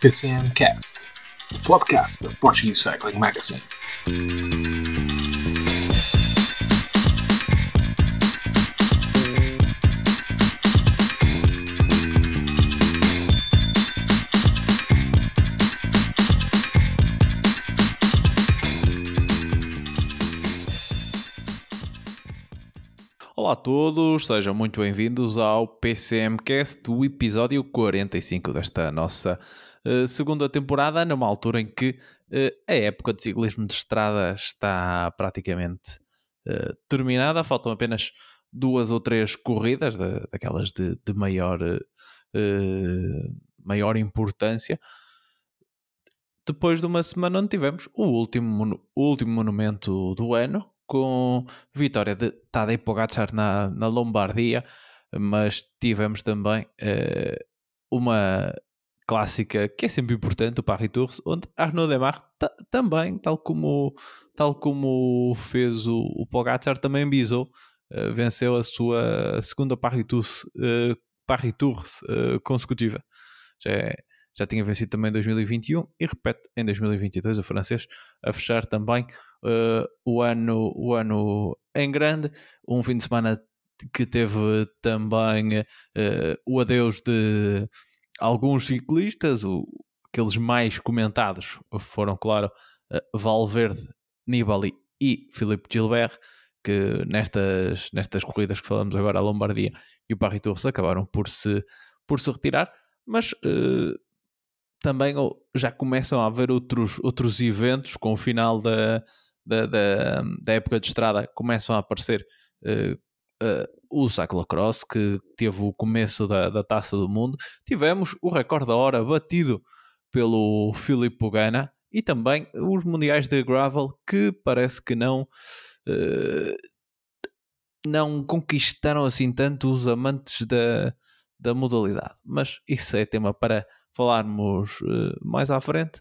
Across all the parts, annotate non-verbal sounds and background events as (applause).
PCM Cast, o podcast da Portuguese Cycling Magazine. Olá a todos, sejam muito bem-vindos ao PCMcast, o episódio 45 desta nossa uh, segunda temporada, numa altura em que uh, a época de ciclismo de estrada está praticamente uh, terminada, faltam apenas duas ou três corridas, de, daquelas de, de maior, maior importância. Depois de uma semana onde tivemos o último, o último monumento do ano, com vitória de Tadej Pogacar na, na Lombardia, mas tivemos também uh, uma clássica que é sempre importante, o Paris Tours, onde Arnaud Demar também, tal como, tal como fez o, o Pogacar, também bisou, uh, venceu a sua segunda Paris Tours, uh, Tours consecutiva. Já é, já tinha vencido também em 2021 e repete em 2022 o francês a fechar também uh, o, ano, o ano em grande. Um fim de semana que teve também uh, o adeus de alguns ciclistas, o, aqueles mais comentados foram, claro, uh, Valverde, Nibali e Filipe Gilbert, que nestas, nestas corridas que falamos agora, a Lombardia e o Paris Tours acabaram por se, por se retirar, mas uh, também já começam a haver outros, outros eventos com o final da, da, da, da época de estrada começam a aparecer uh, uh, o cyclocross que teve o começo da, da taça do mundo tivemos o recorde da hora batido pelo Filipe Pogana e também os mundiais de gravel que parece que não uh, não conquistaram assim tanto os amantes da, da modalidade mas isso é tema para falarmos uh, mais à frente.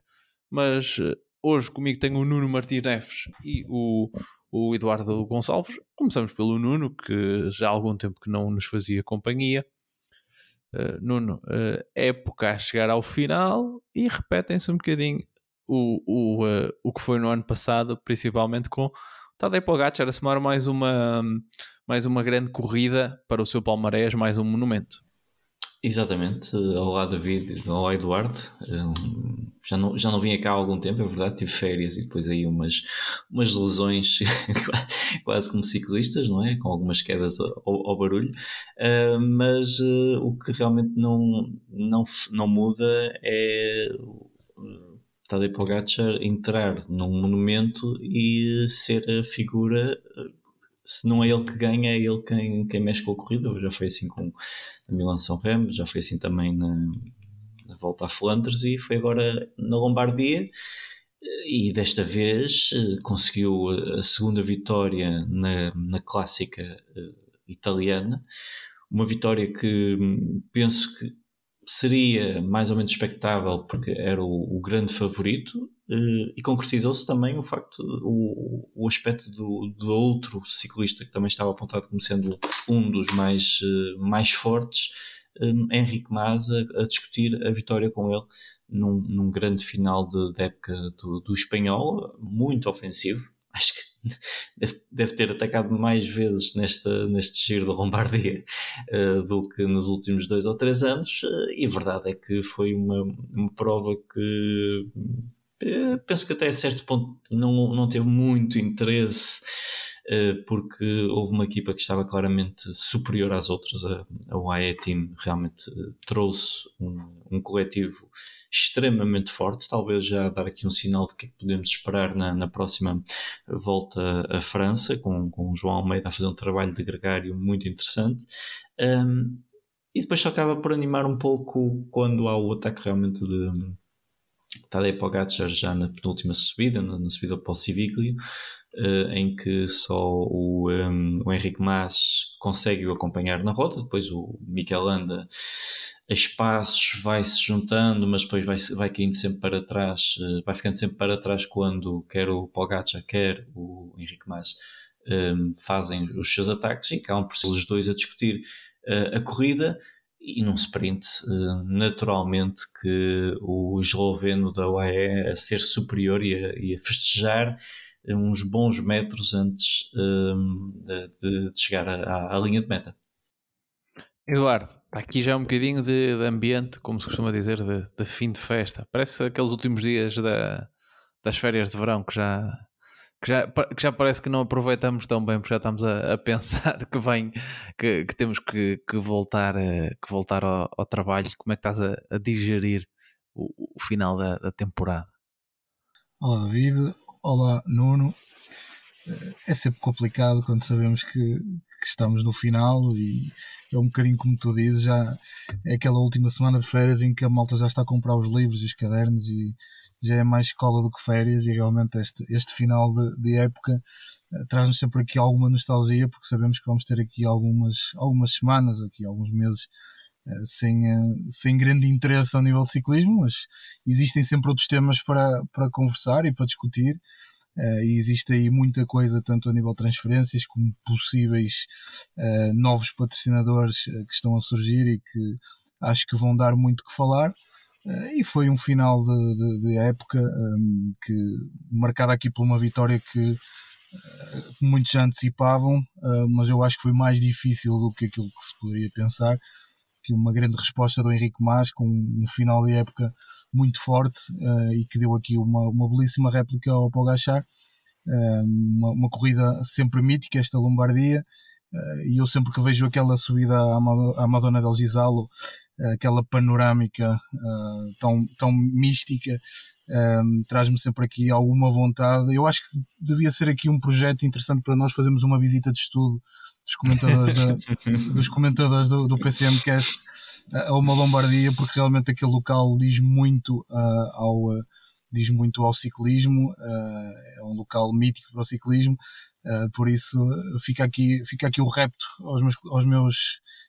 Mas uh, hoje comigo tenho o Nuno Martins Neves e o, o Eduardo Gonçalves. Começamos pelo Nuno, que já há algum tempo que não nos fazia companhia. Uh, Nuno, época a chegar ao final e repetem-se um bocadinho o, o, o que foi no ano passado, principalmente com Tadej Pogacar a somar mais uma, mais uma grande corrida para o seu palmarés, mais um monumento. Exatamente, olá David, olá Eduardo. Já não, já não vim cá há algum tempo, é verdade, tive férias e depois aí umas, umas lesões (laughs) quase como ciclistas, não é? Com algumas quedas ao, ao barulho, uh, mas uh, o que realmente não, não, não muda é Tadej Pogacar entrar num monumento e ser a figura se não é ele que ganha, é ele quem, quem mexe com a corrida. Já foi assim com a Milan São Remo, já foi assim também na, na volta a Flandres e foi agora na Lombardia. E desta vez eh, conseguiu a segunda vitória na, na clássica eh, italiana, uma vitória que hum, penso que seria mais ou menos expectável porque era o, o grande favorito uh, e concretizou-se também o facto, o, o aspecto do, do, outro ciclista que também estava apontado como sendo um dos mais, uh, mais fortes, um, Henrique Mas, a, a, discutir a vitória com ele num, num grande final de, de época do, do espanhol, muito ofensivo. (laughs) Acho que deve, ter atacado mais vezes nesta, neste giro da Lombardia uh, do que nos últimos dois ou três anos, uh, e a verdade é que foi uma, uma prova que uh, penso que até a certo ponto não, não teve muito interesse. Porque houve uma equipa que estava claramente superior às outras. A, a UAE Team realmente trouxe um, um coletivo extremamente forte, talvez já dar aqui um sinal de que é podemos esperar na, na próxima volta à França, com, com o João Almeida a fazer um trabalho de gregário muito interessante. Um, e depois só acaba por animar um pouco quando há o ataque realmente de Tadej Pogacar já na penúltima subida, na, na subida para o Civiglio, uh, em que só o, um, o Henrique Mas consegue o acompanhar na rota, depois o Mikel Landa a espaços vai-se juntando, mas depois vai, vai caindo sempre para trás, uh, vai ficando sempre para trás quando quer o Pogacar, quer o Henrique Mas um, fazem os seus ataques e acabam por ser os dois a discutir uh, a corrida e num sprint, naturalmente que o esloveno da UAE a ser superior e a, e a festejar uns bons metros antes de, de, chegar à, à linha de meta. Eduardo, aqui já um bocadinho de, de ambiente, como se costuma dizer, de, de, fim de festa. Parece aqueles últimos dias da, das férias de verão que já, que já, que já parece que não aproveitamos tão bem, porque já estamos a, a pensar (laughs) que, vem, que, que temos que, que, voltar, que voltar ao, ao, trabalho. Como é que estás a, a digerir o, o, final da, da temporada? Olá, David. Olá, Nuno. É sempre complicado quando sabemos que, que estamos no final e é um bocadinho como tu dizes, já é aquela última semana de férias em que a malta já está a comprar os livros e os cadernos e já é mais escola do que férias e realmente este, este final de, de época uh, traz-nos sempre aqui alguma nostalgia porque sabemos que vamos ter aqui algumas, algumas semanas, aqui alguns meses uh, sem, uh, sem grande interesse ao nível de ciclismo, mas existem sempre outros temas para, para conversar e para discutir Uh, e existe aí muita coisa, tanto a nível de transferências como possíveis uh, novos patrocinadores uh, que estão a surgir e que acho que vão dar muito que falar. e foi um final de, de, de época um, que marcado aqui por uma vitória que muitos já antecipavam, mas eu acho que foi mais difícil do que aquilo que se poderia pensar. Que uma grande resposta do Henrique Mas com um final de época muito forte uh, e que deu aqui uma, uma belíssima réplica ao Pogachar. Uh, uma, uma, corrida sempre mítica, esta Lombardia. Uh, e eu sempre que vejo aquela subida à, Madonna del Gisalo, aquela panorâmica tão, tão mística, traz-me sempre aqui alguma vontade. Eu acho que devia ser aqui um projeto interessante para nós fazermos uma visita de estudo dos comentadores, da, (laughs) dos comentadores do, do PCMcast a uma Lombardia, porque realmente aquele local diz muito uh, ao. Uh, diz muito ao ciclismo, uh, é um local mítico para o ciclismo, por isso fica aqui, fica aqui o repto aos meus, aos meus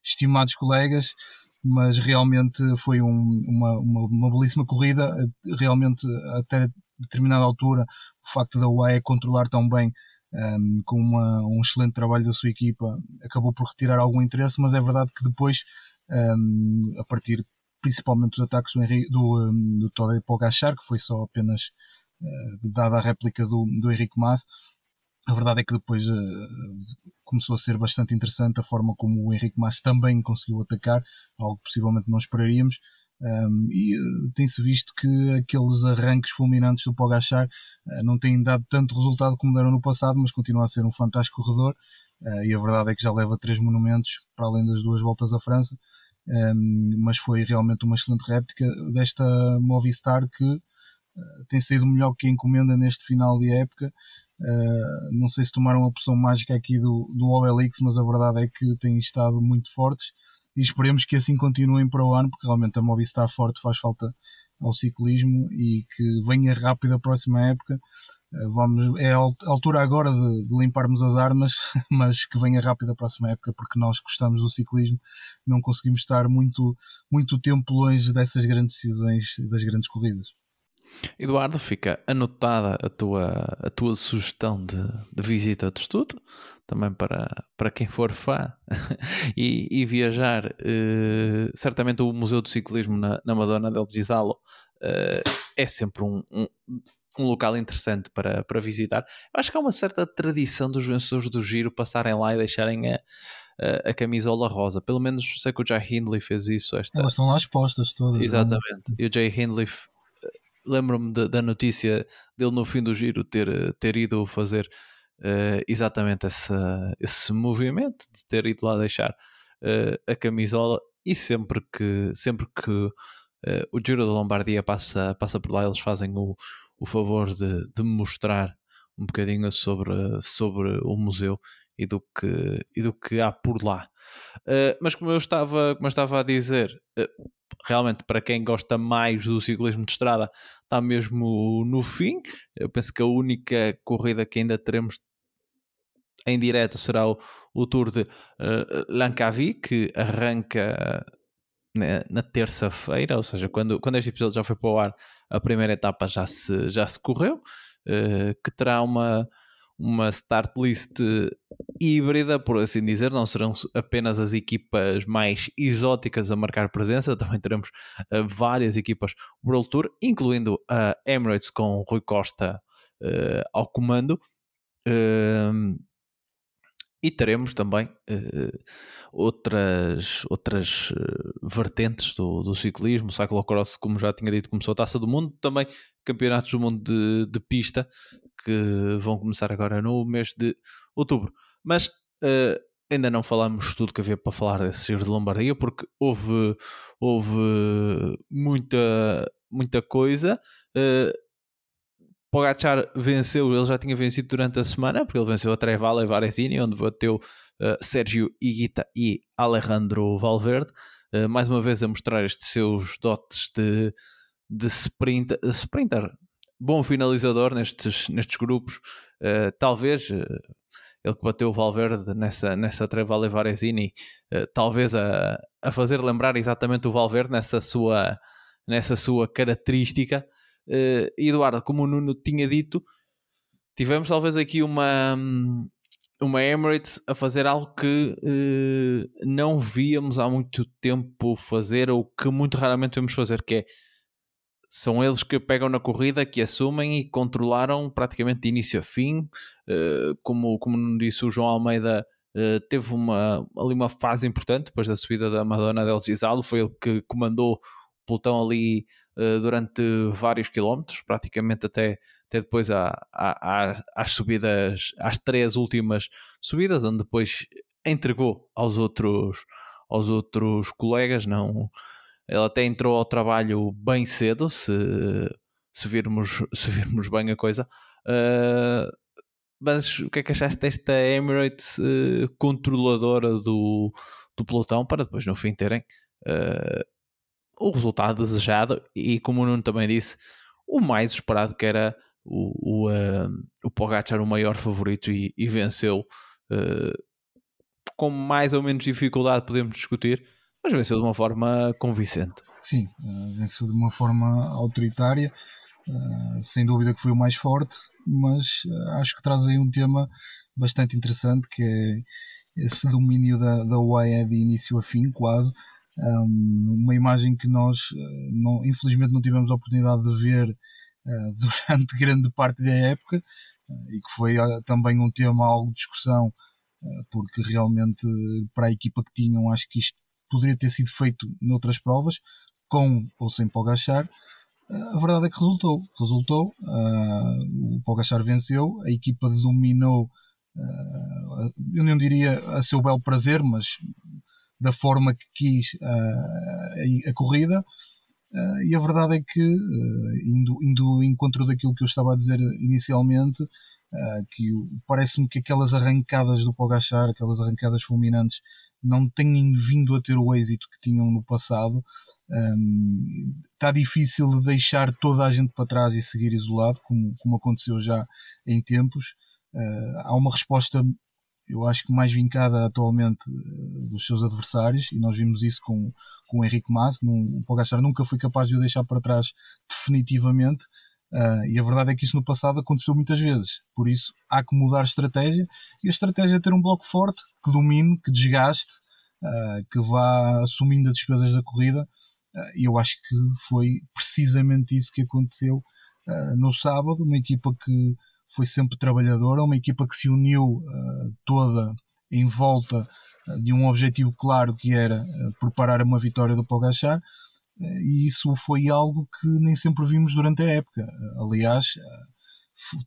estimados colegas, mas realmente foi um, uma, uma, uma, belíssima corrida, realmente até determinada altura o facto da UAE controlar tão bem um, com uma, um excelente trabalho da sua equipa acabou por retirar algum interesse, mas é verdade que depois um, a partir principalmente dos ataques do, do, do Pogachar, que foi só apenas uh, dada a réplica do, do Henrique Mas. A verdade é que depois uh, começou a ser bastante interessante a forma como o Henrique Mas também conseguiu atacar, algo que possivelmente não esperaríamos. Um, e uh, tem-se visto que aqueles arranques fulminantes do Pogachar uh, não têm dado tanto resultado como deram no passado, mas continua a ser um fantástico corredor. Uh, e a verdade é que já leva três monumentos para além das duas voltas à França um, mas foi realmente uma excelente réplica desta Movistar que uh, tem saído melhor que a encomenda neste final de época. Uh, não sei se tomaram a opção mágica aqui do, do OLX, mas a verdade é que têm estado muito fortes e esperemos que assim continuem para o ano, porque realmente a Movistar forte faz falta ao ciclismo e que venha rápido a próxima época vamos, é a altura agora de, de, limparmos as armas, (laughs) mas que venha rápido a próxima época, porque nós gostamos do ciclismo, não conseguimos estar muito, muito tempo longe dessas grandes decisões, das grandes corridas. Eduardo, fica anotada a tua, a tua sugestão de, de visita de estudo, também para, para quem for fã (laughs) e, e, viajar. Uh, certamente o Museu do Ciclismo na, na Madonna del Gisalo uh, é sempre um, um um local interessante para, para visitar. Eu acho que há uma certa tradição dos vencedores do giro passarem lá e deixarem a, a, a camisola rosa. Pelo menos sei que o Jay Hindley fez isso. Esta... Elas estão lá expostas todas. É? Exatamente. E o Jay Hindley, lembro-me da notícia dele no fim do giro ter, ter ido fazer uh, exatamente esse, esse movimento, de ter ido lá deixar uh, a camisola. E sempre que, sempre que uh, o Giro da Lombardia passa, passa por lá, eles fazem o, o favor de, de mostrar um bocadinho sobre, sobre o museu e do que, e do que há por lá. Uh, mas como eu estava, como eu estava a dizer, uh, realmente para quem gosta mais do ciclismo de estrada, está mesmo no fim. Eu penso que a única corrida que ainda teremos em direto será o, o Tour de uh, Langkawi, que arranca na, na terça-feira, ou seja, quando, quando este episódio já foi para o ar, a primeira etapa já se, já se correu, uh, que terá uma, uma start list híbrida, por assim dizer, não serão apenas as equipas mais exóticas a marcar presença, (laughs) também teremos uh, várias equipas World Tour, incluindo a Emirates com Rui Costa uh, ao comando. Uh, e teremos também outras, outras vertentes do, do ciclismo, o cyclocross, como já tinha dito, começou a Taça do Mundo, também campeonatos do mundo de, de pista, que vão começar agora no mês de outubro. Mas uh, ainda não falamos tudo que havia para falar desse Giro de Lombardia, porque houve, houve muita, muita coisa. Uh, Pogacar venceu, ele já tinha vencido durante a semana, porque ele venceu a Trevale e Varesini, onde bateu uh, Sérgio Higuita e Alejandro Valverde, uh, mais uma vez a mostrar estes seus dotes de, de sprint, sprinter, bom finalizador nestes, nestes grupos, uh, talvez ele que bateu o Valverde nessa, nessa Trevale Varesini, uh, talvez a, a fazer lembrar exatamente o Valverde nessa sua, nessa sua característica. Uh, Eduardo, como o Nuno tinha dito, tivemos talvez aqui uma, uma Emirates a fazer algo que uh, não víamos há muito tempo fazer, ou que muito raramente vemos fazer, que é são eles que pegam na corrida, que assumem e controlaram praticamente de início a fim. Uh, como, como disse o João Almeida, teve uma, ali uma fase importante depois da subida da Madonna del Gisalo. Foi ele que comandou o pelotão ali uh, durante vários quilómetros, praticamente até, até depois à, à, às subidas, às três últimas subidas, onde depois entregou aos outros, aos outros colegas. Não ele até entrou ao trabalho bem cedo, se, se, virmos, se virmos bem a coisa. Uh, mas o que é que achaste desta Emirates uh, controladora do, do pelotão para depois no fim terem uh, o resultado desejado e como o Nuno também disse, o mais esperado que era o, o, uh, o Pogacar o maior favorito e, e venceu com mais ou menos dificuldade podemos discutir mas venceu de uma forma convincente. Sim, uh, venceu de uma forma autoritária, uh, sem dúvida que foi o mais forte, mas uh, acho que traz aí um tema bastante interessante que é esse domínio da, da UAE de início a fim, quase. Um, uma imagem que nós, não, infelizmente, não tivemos a oportunidade de ver (laughs) durante grande parte da época e que foi também um tema algo de discussão porque realmente para a equipa que tinham acho que isto poderia ter sido feito noutras provas, com ou sem Pogachar. A verdade é que resultou. Resultou. O Pogachar venceu, a equipa dominou, eu não diria a seu belo prazer, mas da forma que quis uh, a, a, corrida. e a verdade é que, indo, indo em encontro daquilo que eu estava a dizer inicialmente, que parece-me que aquelas arrancadas do Pogachar, aquelas arrancadas fulminantes, não têm vindo a ter o êxito que tinham no passado. Um, está difícil de deixar toda a gente para trás e seguir isolado, como, como aconteceu já em tempos. Uh, há uma resposta, eu acho que mais vincada atualmente uh, dos seus adversários, e nós vimos isso com, com o Henrique Mas. o Pogacar nunca foi capaz de o deixar para trás definitivamente. Uh, e a verdade é que isso no passado aconteceu muitas vezes. Por isso há que mudar estratégia. E a estratégia é ter um bloco forte, que domine, que desgaste, uh, que vá assumindo as despesas da corrida. Uh, e eu acho que foi precisamente isso que aconteceu no sábado. Uma equipa que foi sempre trabalhadora, uma equipa que se uniu toda em volta de um objetivo claro que era preparar uma vitória do Pogachar e isso foi algo que nem sempre vimos durante a época. Aliás,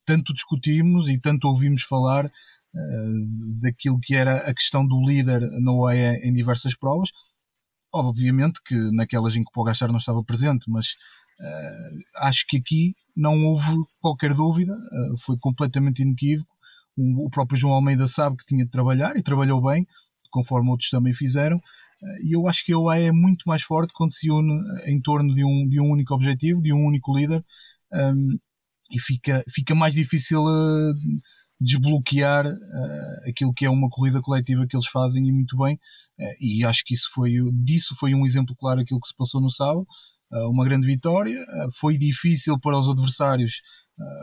tanto discutimos e tanto ouvimos falar uh, daquilo que era a questão do líder na OEA em diversas provas. Obviamente que naquelas em que o Pogacar não estava presente, mas uh, acho que aqui não houve qualquer dúvida, uh, foi completamente inequívoco. O, próprio João Almeida sabe que tinha de trabalhar e trabalhou bem, conforme outros também fizeram. E eu acho que a OAE é muito mais forte quando se une em torno de um, de um único objetivo, de um único líder, um, e fica, fica mais difícil desbloquear uh, aquilo que é uma corrida coletiva que eles fazem e muito bem. Uh, e acho que isso foi, disso foi um exemplo claro aquilo que se passou no sábado. Uma grande vitória. foi difícil para os adversários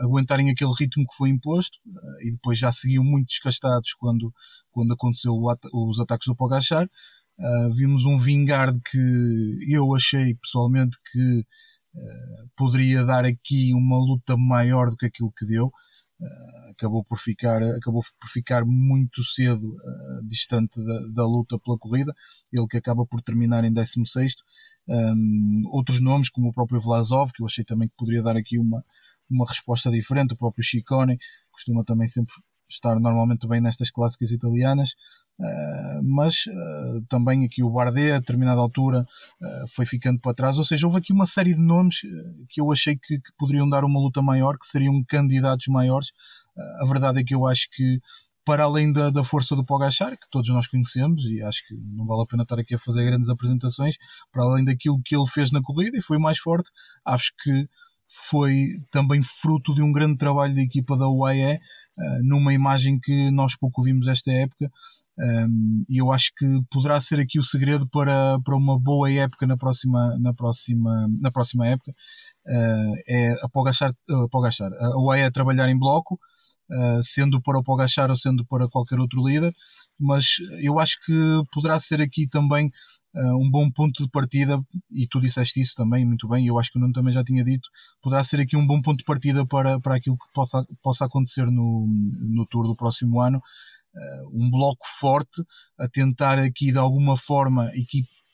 aguentarem aquele ritmo que foi imposto e depois já seguiam muito desgastados quando, quando aconteceu os ataques do Pogachar. vimos um Vingard que eu achei pessoalmente que poderia dar aqui uma luta maior do que aquilo que deu. Uh, acabou por ficar acabou por ficar muito cedo uh, distante da, da, luta pela corrida ele que acaba por terminar em 16 um, outros nomes como o próprio Vlasov que eu achei também que poderia dar aqui uma uma resposta diferente o próprio Chicone costuma também sempre estar normalmente bem nestas clássicas italianas Uh, mas uh, também aqui o Bardet, a determinada altura, uh, foi ficando para trás. Ou seja, houve aqui uma série de nomes que eu achei que, que, poderiam dar uma luta maior, que seriam candidatos maiores. a verdade é que eu acho que, para além da, da força do Pogachar, que todos nós conhecemos, e acho que não vale a pena estar aqui a fazer grandes apresentações, para além daquilo que ele fez na corrida e foi mais forte, acho que foi também fruto de um grande trabalho da equipa da UAE, numa imagem que nós pouco vimos esta época um, e eu acho que poderá ser aqui o segredo para, para uma boa época na próxima, na próxima, na próxima época. Uh, é a Pogachar, uh, Pogachar, a UAE a trabalhar em bloco, uh, sendo para o Pogachar ou sendo para qualquer outro líder, mas eu acho que poderá ser aqui também um bom ponto de partida, e tu disseste isso também muito bem, eu acho que o Nuno também já tinha dito, poderá ser aqui um bom ponto de partida para, para aquilo que possa, possa acontecer no, no Tour do próximo ano, uh, um bloco forte a tentar aqui de alguma forma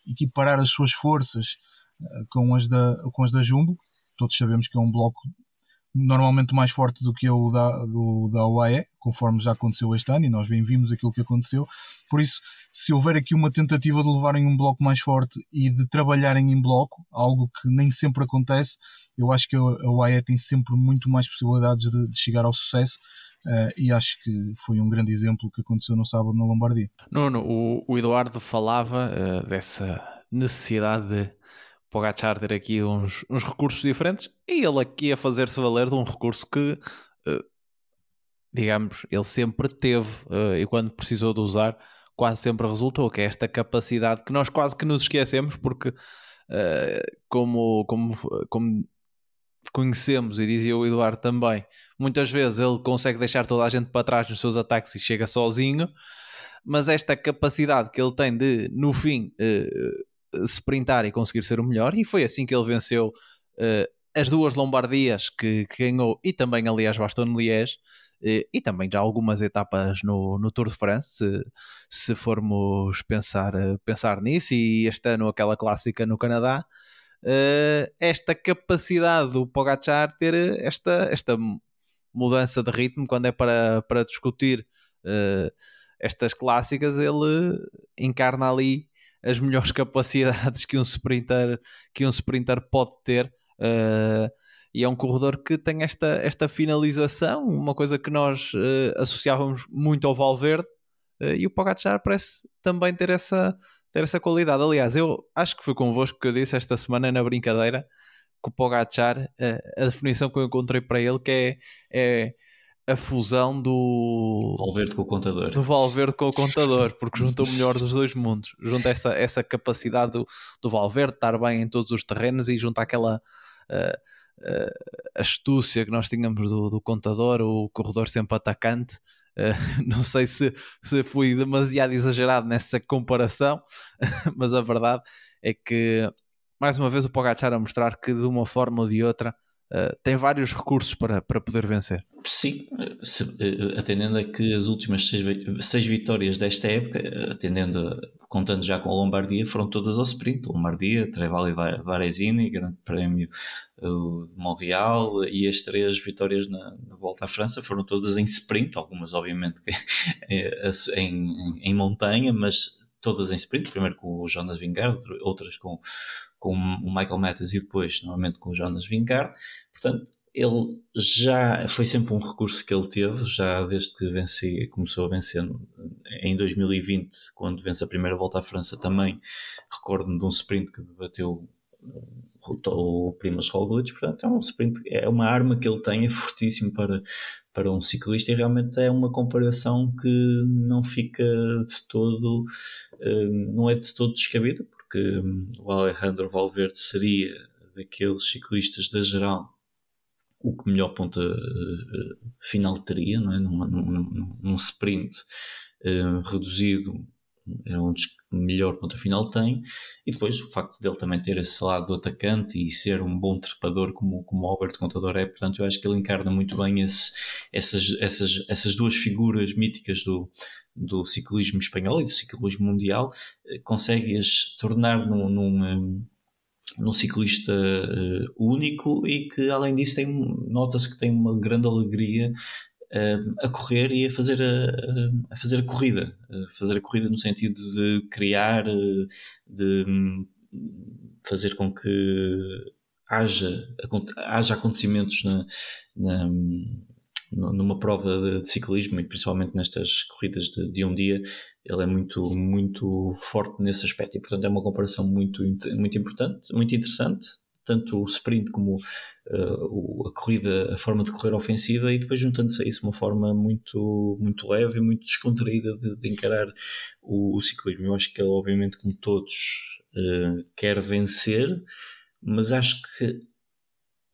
equiparar as suas forças uh, com, as da, com as da Jumbo. Todos sabemos que é um bloco normalmente mais forte do que o da, do, da UAE, conforme já aconteceu este ano, e nós bem vimos aquilo que aconteceu. Por isso, se houver aqui uma tentativa de levarem um bloco mais forte e de trabalharem em bloco, algo que nem sempre acontece, eu acho que a UAE tem sempre muito mais possibilidades de, de chegar ao sucesso. Uh, e acho que foi um grande exemplo que aconteceu no sábado na Lombardia. Nuno, o, o Eduardo falava uh, dessa necessidade de Pogacar ter aqui uns, uns recursos diferentes e ele aqui a fazer-se valer de um recurso que, uh, digamos, ele sempre teve e quando precisou de usar, quase sempre resultou, que é esta capacidade que nós quase que nos esquecemos porque como, como, como conhecemos, e dizia o Eduardo também, muitas vezes ele consegue deixar toda a gente para trás nos seus ataques e chega sozinho, mas esta capacidade que ele tem de, no fim, uh, sprintar e conseguir ser o melhor, e foi assim que ele venceu uh, as duas Lombardias que, que, ganhou, e também, aliás, Bastogne-Liège, uh, e também já algumas etapas no, no Tour de France, se, se formos pensar, pensar nisso, e este ano aquela clássica no Canadá, uh, esta capacidade do Pogachar ter esta, esta mudança de ritmo quando é para, para discutir uh, estas clássicas, ele encarna ali as melhores (laughs) capacidades que um sprinter, que um sprinter pode ter. Uh, e é um corredor que tem esta, esta finalização, uma coisa que nós uh, associávamos muito ao Valverde, uh, e o Pogacar parece também ter essa, ter essa qualidade. Aliás, eu acho que foi convosco que eu disse esta semana na brincadeira que o Pogacar, a, a definição que eu encontrei para ele, que é, é a fusão do Valverde com o contador. Do Valverde com o contador, porque junta o melhor dos dois mundos. Junta essa, essa capacidade do, do Valverde de estar bem em todos os terrenos e junta aquela uh, uh, astúcia que nós tínhamos do, do contador, o corredor sempre atacante. Uh, (laughs) não sei se, se fui demasiado exagerado nessa comparação, (laughs) mas a verdade é que mais uma vez o Pogacar a mostrar que de uma forma ou de outra uh, tem vários recursos para, para poder vencer. Sim, se, uh, atendendo a que as últimas seis, seis vitórias desta época, atendendo a, contando já com a Lombardia, foram todas ao sprint. Lombardia, Trevali Varesini, Grande Prémio de Montreal e as três vitórias na, na, Volta à França foram todas em sprint, algumas obviamente (laughs) em, em, em montanha, mas todas em sprint, primeiro com o Jonas Vingard, outras com, com o Michael Matthews e depois novamente com o Jonas Vingard. Portanto, ele já foi sempre um recurso que ele teve, já desde que venci, começou a vencer em 2020, quando vence a primeira volta à França também, recordo-me de um sprint que bateu o Primas Roglic, portanto é um sprint, é uma arma que ele tem, é fortíssimo para, para um ciclista e realmente é uma comparação que não fica de todo, eh, não é de todo descabida, porque hum, o Alejandro Valverde seria daqueles ciclistas da geral o que melhor ponta uh, final teria, não é? num, num, num sprint uh, reduzido, era um dos que melhor ponta final tem, e depois o facto dele também ter esse lado do atacante e ser um bom trepador como, como o Albert Contador é, portanto eu acho que ele encarna muito bem esse, essas, essas, essas duas figuras míticas do, do ciclismo espanhol e do ciclismo mundial, consegue-as tornar num, num num ciclista uh, único e que além disso tem nota-se que tem uma grande alegria a correr e a fazer a, a, fazer a corrida a fazer a corrida no sentido de criar de fazer com que haja, haja acontecimentos na, na numa prova de, de, ciclismo e principalmente nestas corridas de, de, um dia, ele é muito, muito forte nesse aspecto e, portanto, é uma comparação muito, muito importante, muito interessante. Tanto o sprint como uh, a corrida, a forma de correr ofensiva, e depois juntando-se a isso uma forma muito, muito leve e muito descontraída de, de encarar o, o, ciclismo. Eu acho que ele, obviamente, como todos, uh, quer vencer, mas acho que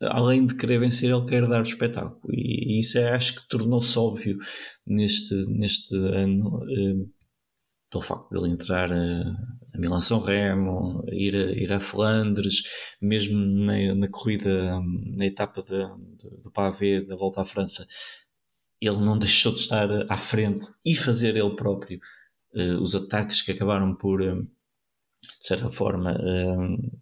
além de querer vencer, ele quer dar o espetáculo. E, isso é, acho que tornou-se óbvio neste, neste ano, eh, pelo facto de ele entrar a, a Milan-São Remo, ir a, ir a Flandres, mesmo na, na corrida, na etapa do Pavé, da volta à França, ele não deixou de estar à frente e fazer ele próprio uh, os ataques que acabaram por, uh, de certa forma, uh,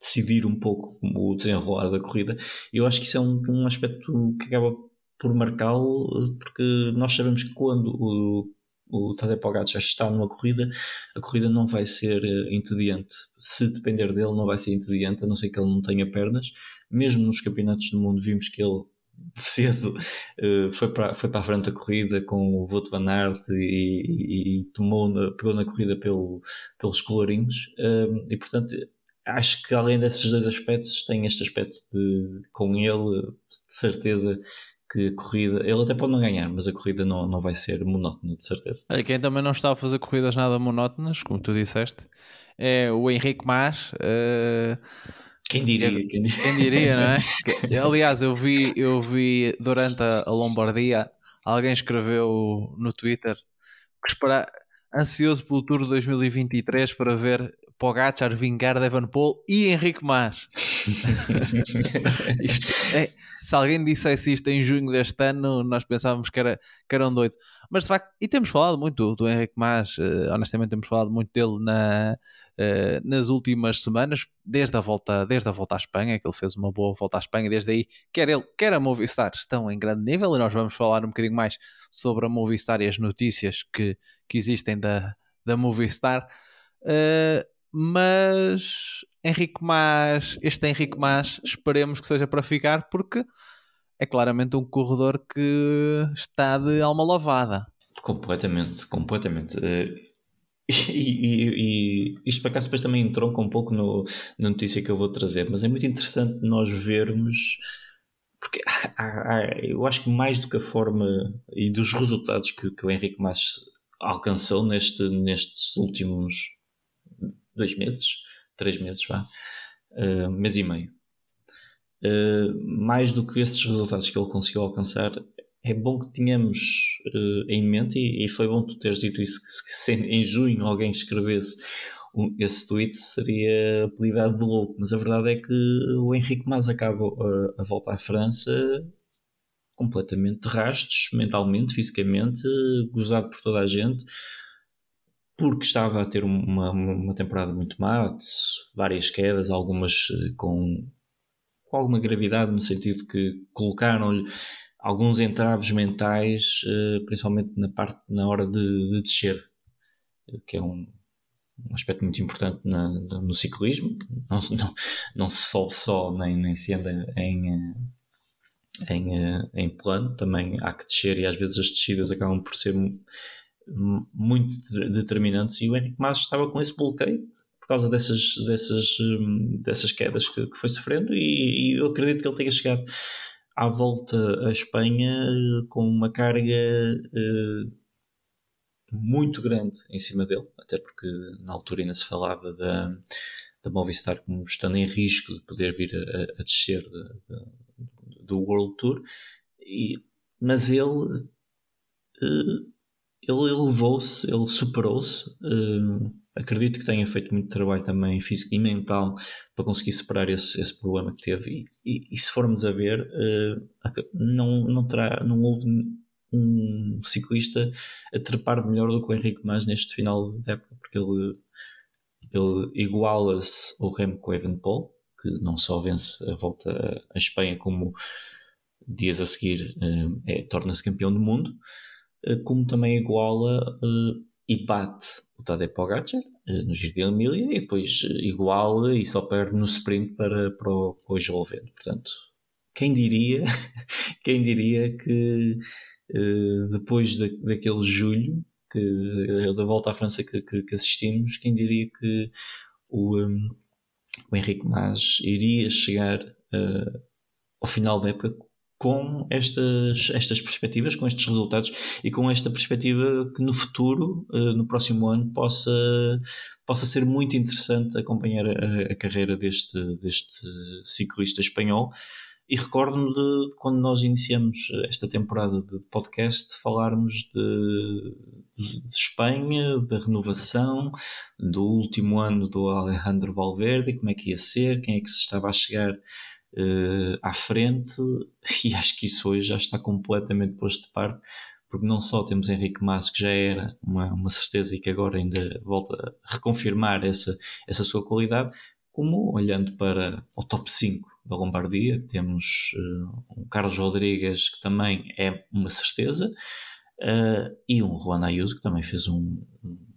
decidir um pouco o desenrolar da corrida. Eu acho que isso é um, um aspecto que acaba por marcá-lo, porque nós sabemos que quando o, o Tadej Pogacar está numa corrida, a corrida não vai ser uh, entediante. Se depender dele, não vai ser entediante, a não ser que ele não tenha pernas. Mesmo nos campeonatos do mundo, vimos que ele cedo uh, (laughs) foi, para, foi para a frente da corrida com o Voto Van Aert e, e, e tomou na, pegou na corrida pelo, pelos colorinhos. Uh, e portanto, acho que além desses dois aspectos, tem este aspecto de, com ele, de certeza que a corrida, ele até pode não ganhar, mas a corrida não, não vai ser monótona, de certeza. Quem também não está a fazer corridas nada monótonas, como tu disseste, é o Henrique Mas. Uh... Quem diria, quem diria? Quem diria, não é? (laughs) Aliás, eu vi, eu vi durante a, a Lombardia, alguém escreveu no Twitter que esperar ansioso pelo Tour de 2023 para ver Pogacar, Vingar, Evanpool e Henrique Mas. (laughs) é, se alguém dissesse isto em junho deste ano, nós pensávamos que era, que era um doido. Mas de facto, e temos falado muito do, do Henrique Mas, uh, honestamente temos falado muito dele na, uh, nas últimas semanas, desde a, volta, desde a volta à Espanha, que ele fez uma boa volta à Espanha, desde aí, quer ele, quer a Movistar, estão em grande nível e nós vamos falar um bocadinho mais sobre a Movistar e as notícias que, que existem da, da Movistar. Uh, mas Henrique Mas, este Henrique Mas, esperemos que seja para ficar, porque é claramente um corredor que está de alma lavada. Completamente, completamente. Eh, (laughs) e, e, e, isto para cá depois também entronca um pouco no, na notícia que eu vou trazer, mas é muito interessante nós vermos, porque há, há, eu acho que mais do que a forma e dos resultados que, que o Henrique Mas alcançou neste, nestes últimos dois meses, três meses, vá, uh, mês e meio. Uh, mais do que esses resultados que ele conseguiu alcançar, é bom que tenhamos uh, em mente, e, e, foi bom tu teres dito isso, que, se em junho alguém escrevesse um, esse tweet, seria apelidado de louco. Mas a verdade é que o Henrique Mas acaba a, a volta à França completamente de rastos, mentalmente, fisicamente, gozado por toda a gente porque estava a ter uma, uma temporada muito má, várias quedas, algumas eh, com, com alguma gravidade, no sentido que colocaram-lhe alguns entraves mentais, eh, principalmente na parte na hora de, de descer, que é um, um aspecto muito importante na, no ciclismo. Não, (laughs) não, não se sobe só, nem, nem se anda em, eh, em, em plano, também há que descer e às vezes as descidas acabam por ser muito determinantes e o Henrique Mas estava com esse bloqueio por causa dessas, dessas, hum, dessas quedas que, que foi sofrendo e, e, eu acredito que ele tenha chegado à volta à Espanha eh, com uma carga uh, muito grande em cima dele, até porque na altura ainda se falava da, da Movistar como estando em risco de poder vir a, a descer de, de, do World Tour, e, mas ele, uh, ele elevou-se, ele superou-se. Uh, acredito que tenha feito muito trabalho também físico e mental para conseguir superar esse, esse problema que teve. E, e, e se formos a ver, uh, não, não, terá, não houve um ciclista a trepar melhor do que o Henrique Mas neste final de época, porque ele, ele iguala-se ao Remco Evenepoel, que não só vence a volta à Espanha, como dias a seguir eh, é, torna-se campeão do mundo, como também iguala eh, e bate o Tadej Pogacar no Giro de Emília e depois iguala e só perde no sprint para, para o, para. Portanto, quem diria, (laughs) quem diria que depois da, daquele julho que, da volta à França que, que, que assistimos, quem diria que o, um, o Henrique Mas iria chegar uh, ao final da época com estas, estas perspectivas, com estes resultados e com esta perspectiva que no futuro, uh, no próximo ano, possa, possa ser muito interessante acompanhar a, a carreira deste, deste ciclista espanhol. E recordo-me de, de, quando nós iniciamos esta temporada de podcast falarmos de, de, de, Espanha, da renovação, do último ano do Alejandro Valverde, como é que ia ser, quem é que se estava a chegar uh, à frente, (laughs) e acho que isso hoje já está completamente posto de parte, porque não só temos Henrique Mas, que já era uma, uma certeza e que agora ainda volta a reconfirmar essa, essa sua qualidade, como olhando para o top 5 da Lombardia, temos uh, um Carlos Rodrigues, que também é uma certeza, uh, e um Juan Ayuso, que também fez um,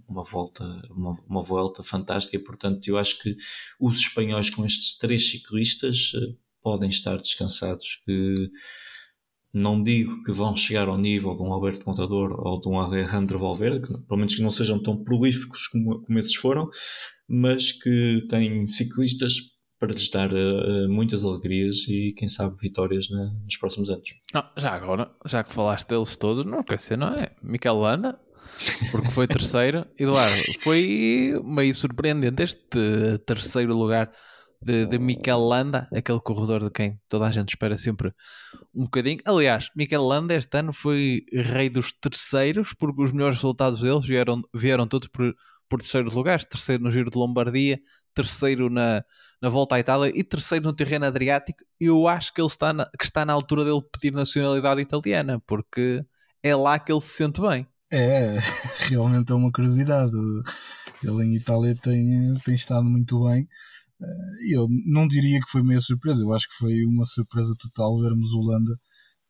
uma volta uma, uma, volta fantástica, e, portanto eu acho que os espanhóis com estes três ciclistas podem estar descansados, que não digo que vão chegar ao nível de um Alberto Contador ou de um Alejandro Valverde, que, pelo menos que não sejam tão prolíficos como, como esses foram, mas que têm ciclistas para lhes dar uh, muitas alegrias e quem sabe vitórias né, nos próximos anos. Não, já agora, já que falaste deles todos, não quer ser, não é? Miquel Landa, porque foi terceiro. Eduardo, foi meio surpreendente este terceiro lugar de, de Mikel Landa, aquele corredor de quem toda a gente espera sempre um bocadinho. Aliás, Mikel Landa este ano foi rei dos terceiros, porque os melhores resultados deles vieram, vieram todos por, por terceiros lugares: terceiro no Giro de Lombardia, terceiro na, na volta à Itália e terceiro no terreno Adriático. Eu acho que ele está na, que está na altura dele pedir nacionalidade italiana, porque é lá que ele se sente bem. É, (laughs) realmente é uma curiosidade. Ele em Itália tem, tem estado muito bem. Eh, eu não diria que foi meio surpresa, eu acho que foi uma surpresa total vermos Holanda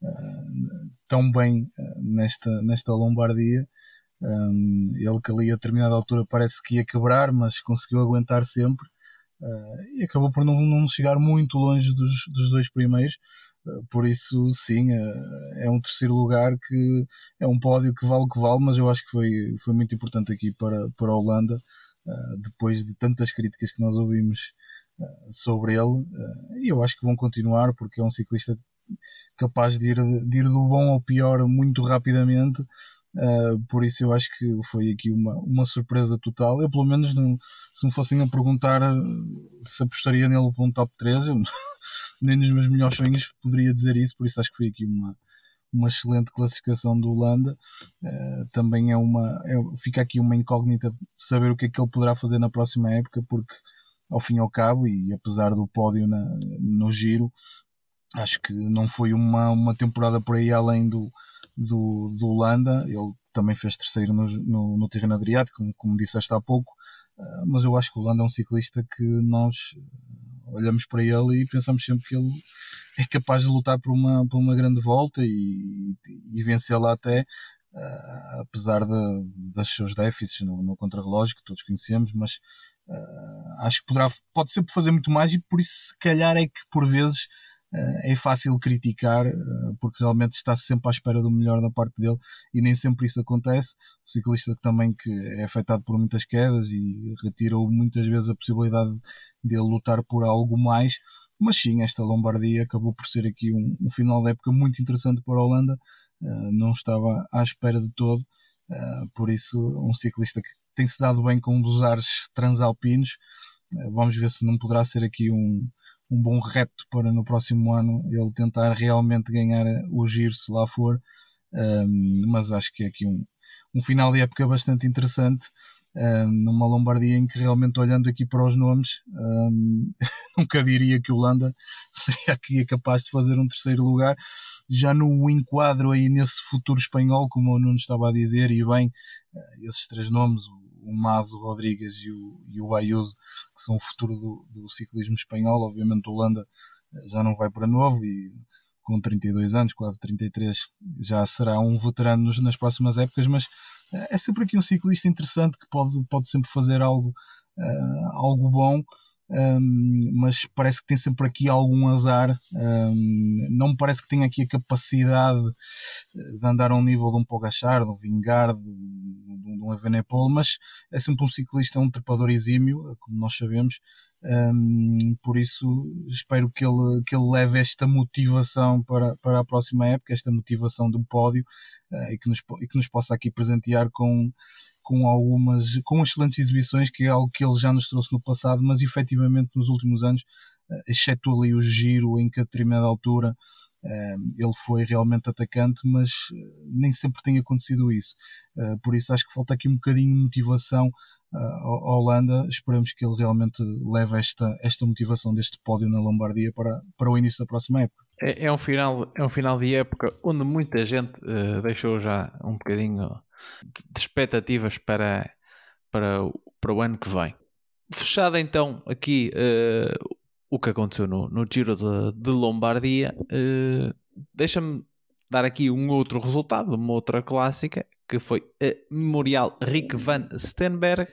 uh, tão bem uh, nesta, nesta Lombardia. Um, ele que ali a determinada altura parece que ia quebrar, mas conseguiu aguentar sempre uh, e acabou por não, não chegar muito longe dos, dos dois primeiros. por isso, sim, é um terceiro lugar que é um pódio que vale o que vale, mas eu acho que foi, foi muito importante aqui para, para a Holanda. depois de tantas críticas que nós ouvimos sobre ele e eu acho que vão continuar porque é um ciclista capaz de ir, de ir do bom ao pior muito rapidamente Uh, por isso eu acho que foi aqui uma, uma surpresa total. Eu pelo menos não, se me fossem a perguntar se apostaria nele para um top 3, eu, (laughs) nem nos meus melhores sonhos poderia dizer isso, por isso acho que foi aqui uma, uma excelente classificação do Holanda. Uh, também é uma. É, fica aqui uma incógnita saber o que é que ele poderá fazer na próxima época, porque ao fim e ao cabo, e apesar do pódio na, no giro, acho que não foi uma, uma temporada por aí além do, do, do Holanda. Ele também fez terceiro no, no, no terreno Adriático, como, como disseste há pouco. Uh, mas eu acho que o Holanda é um ciclista que nós olhamos para ele e pensamos sempre que ele é capaz de lutar por uma, por uma grande volta e, e vencê-la até, uh, apesar dos seus déficits no, no contrarrelógio, que todos conhecemos, mas Uh, acho que poderá, pode sempre fazer muito mais e por isso se calhar é que por vezes uh, é fácil criticar uh, porque realmente está -se sempre à espera do melhor da parte dele e nem sempre isso acontece. O ciclista também que é afetado por muitas quedas e retirou muitas vezes a possibilidade de ele lutar por algo mais. Mas sim, esta Lombardia acabou por ser aqui um, um final de época muito interessante para a Holanda. não estava à espera de todo. por isso, um ciclista que tem-se dado bem com os ares transalpinos. Eh, vamos ver se não poderá ser aqui um, um bom repto para no próximo ano ele tentar realmente ganhar o giro se lá for. Um, mas acho que é aqui um, um final de época bastante interessante. Um, numa Lombardia em que realmente olhando aqui para os nomes um, (laughs) nunca diria que o Holanda (laughs) seria aqui capaz de fazer um terceiro lugar já no enquadro aí nesse futuro espanhol como o Nuno estava a dizer e bem esses três nomes o Mazo Rodrigues e o, e o Ayuso, que são o futuro do, do ciclismo espanhol. Obviamente, o Holanda eh, já não vai para novo e com 32 anos, quase 33, já será um veterano nas próximas épocas, mas eh, é sempre aqui um ciclista interessante que pode, pode sempre fazer algo, uh, algo bom um, mas parece que tem sempre aqui algum azar. Um, não me parece que tenha aqui a capacidade de andar a um nível de um Pogachar, de um Vingard, de, de um Evenepoel, mas é sempre um ciclista, um trepador exímio, como nós sabemos. Um, por isso espero que ele, que ele leve esta motivação para, para a próxima época, esta motivação do pódio uh, e, que nos, e que nos possa aqui presentear com, com algumas, com excelentes exibições, que é algo que ele já nos trouxe no passado, mas efetivamente nos últimos anos, eh, exceto ali o giro em que a determinada altura eh, ele foi realmente atacante, mas eh, nem sempre tem acontecido isso. Por isso acho que falta aqui um bocadinho de motivação à Holanda. Esperamos que ele realmente leve esta, esta motivação deste pódio na Lombardia para, para o início da próxima época. É, é um, final, é um final de época onde muita gente uh, deixou já um bocadinho de expectativas para, para, para o ano que vem. Fechado então aqui uh, o que aconteceu no, no Giro de, de Lombardia, uh, deixa-me dar aqui um outro resultado, uma outra clássica, que foi a Memorial Rick van Stenberg,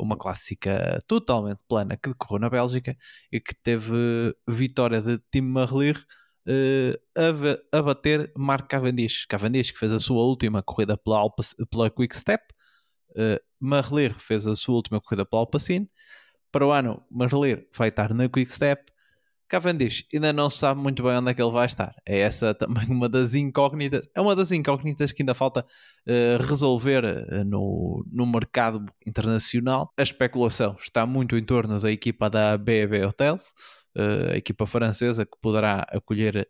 uma clássica totalmente plana que decorreu na Bélgica e que teve vitória de Tim Merlier uh, a, bater Mark Cavendish. Cavendish que fez a sua última corrida pela, Alpa, pela Quick Step, uh, Marler fez a sua última corrida pela Alpacine. Para o ano, Marler vai estar na Quick Step. Cavendish ainda não sabe muito bem onde é que ele vai estar. É essa também (laughs) uma das incógnitas. É uma das incógnitas que ainda falta uh, resolver uh, no, no mercado internacional. A especulação está muito em torno da equipa da BB Hotels, uh, a equipa francesa que poderá acolher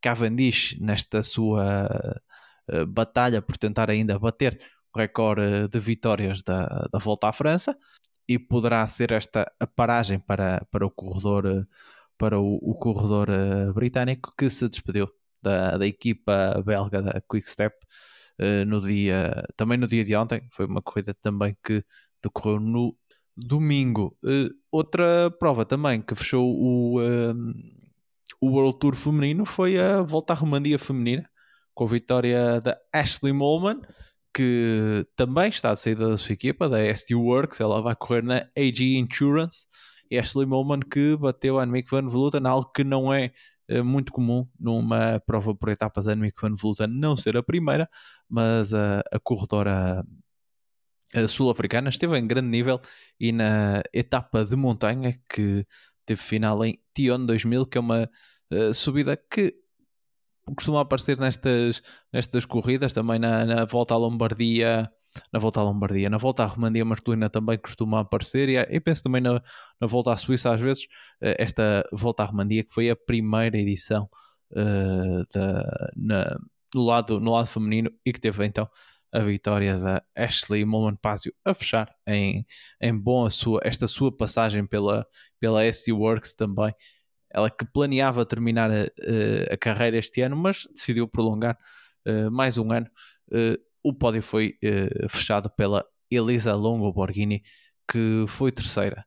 Cavendish nesta sua batalha por tentar ainda bater o recorde de vitórias da, da volta à França e poderá ser esta a paragem para, para o corredor para o, o corredor uh, britânico que se despediu da, da equipa belga da Quick Step uh, no dia também no dia de ontem foi uma corrida também que decorreu no domingo. Uh, outra prova também que fechou o, o World Tour feminino foi a volta à Romandia feminina, com a vitória da Ashley Molman, que também está de saída da sua equipa, da ST Works. Ela vai correr na AG Insurance. Ashley Molman que bateu a Annemiek van Vleuten, algo que não é uh, muito comum numa prova por etapas a Annemiek van Vleuten não ser a primeira, mas a, a corredora sul-africana esteve em grande nível e na etapa de montanha que teve final em Tion 2000, que é uma uh, subida que costuma aparecer nestas, nestas corridas, também na, na, volta à Lombardia, na volta à Lombardia, na volta à Romandia masculina também costuma aparecer, e, e penso também na, na volta à Suíça às vezes, uh, esta volta à Romandia que foi a primeira edição uh, da, na, no, lado, no lado feminino e que teve então a vitória da Ashley Mullen Pazio a fechar em, em bom a sua, esta sua passagem pela, pela SC Works também. Ela que planeava terminar a, a, carreira este ano, mas decidiu prolongar uh, mais um ano. Uh, o pódio foi uh, fechado pela Elisa Longo Borghini, que foi terceira.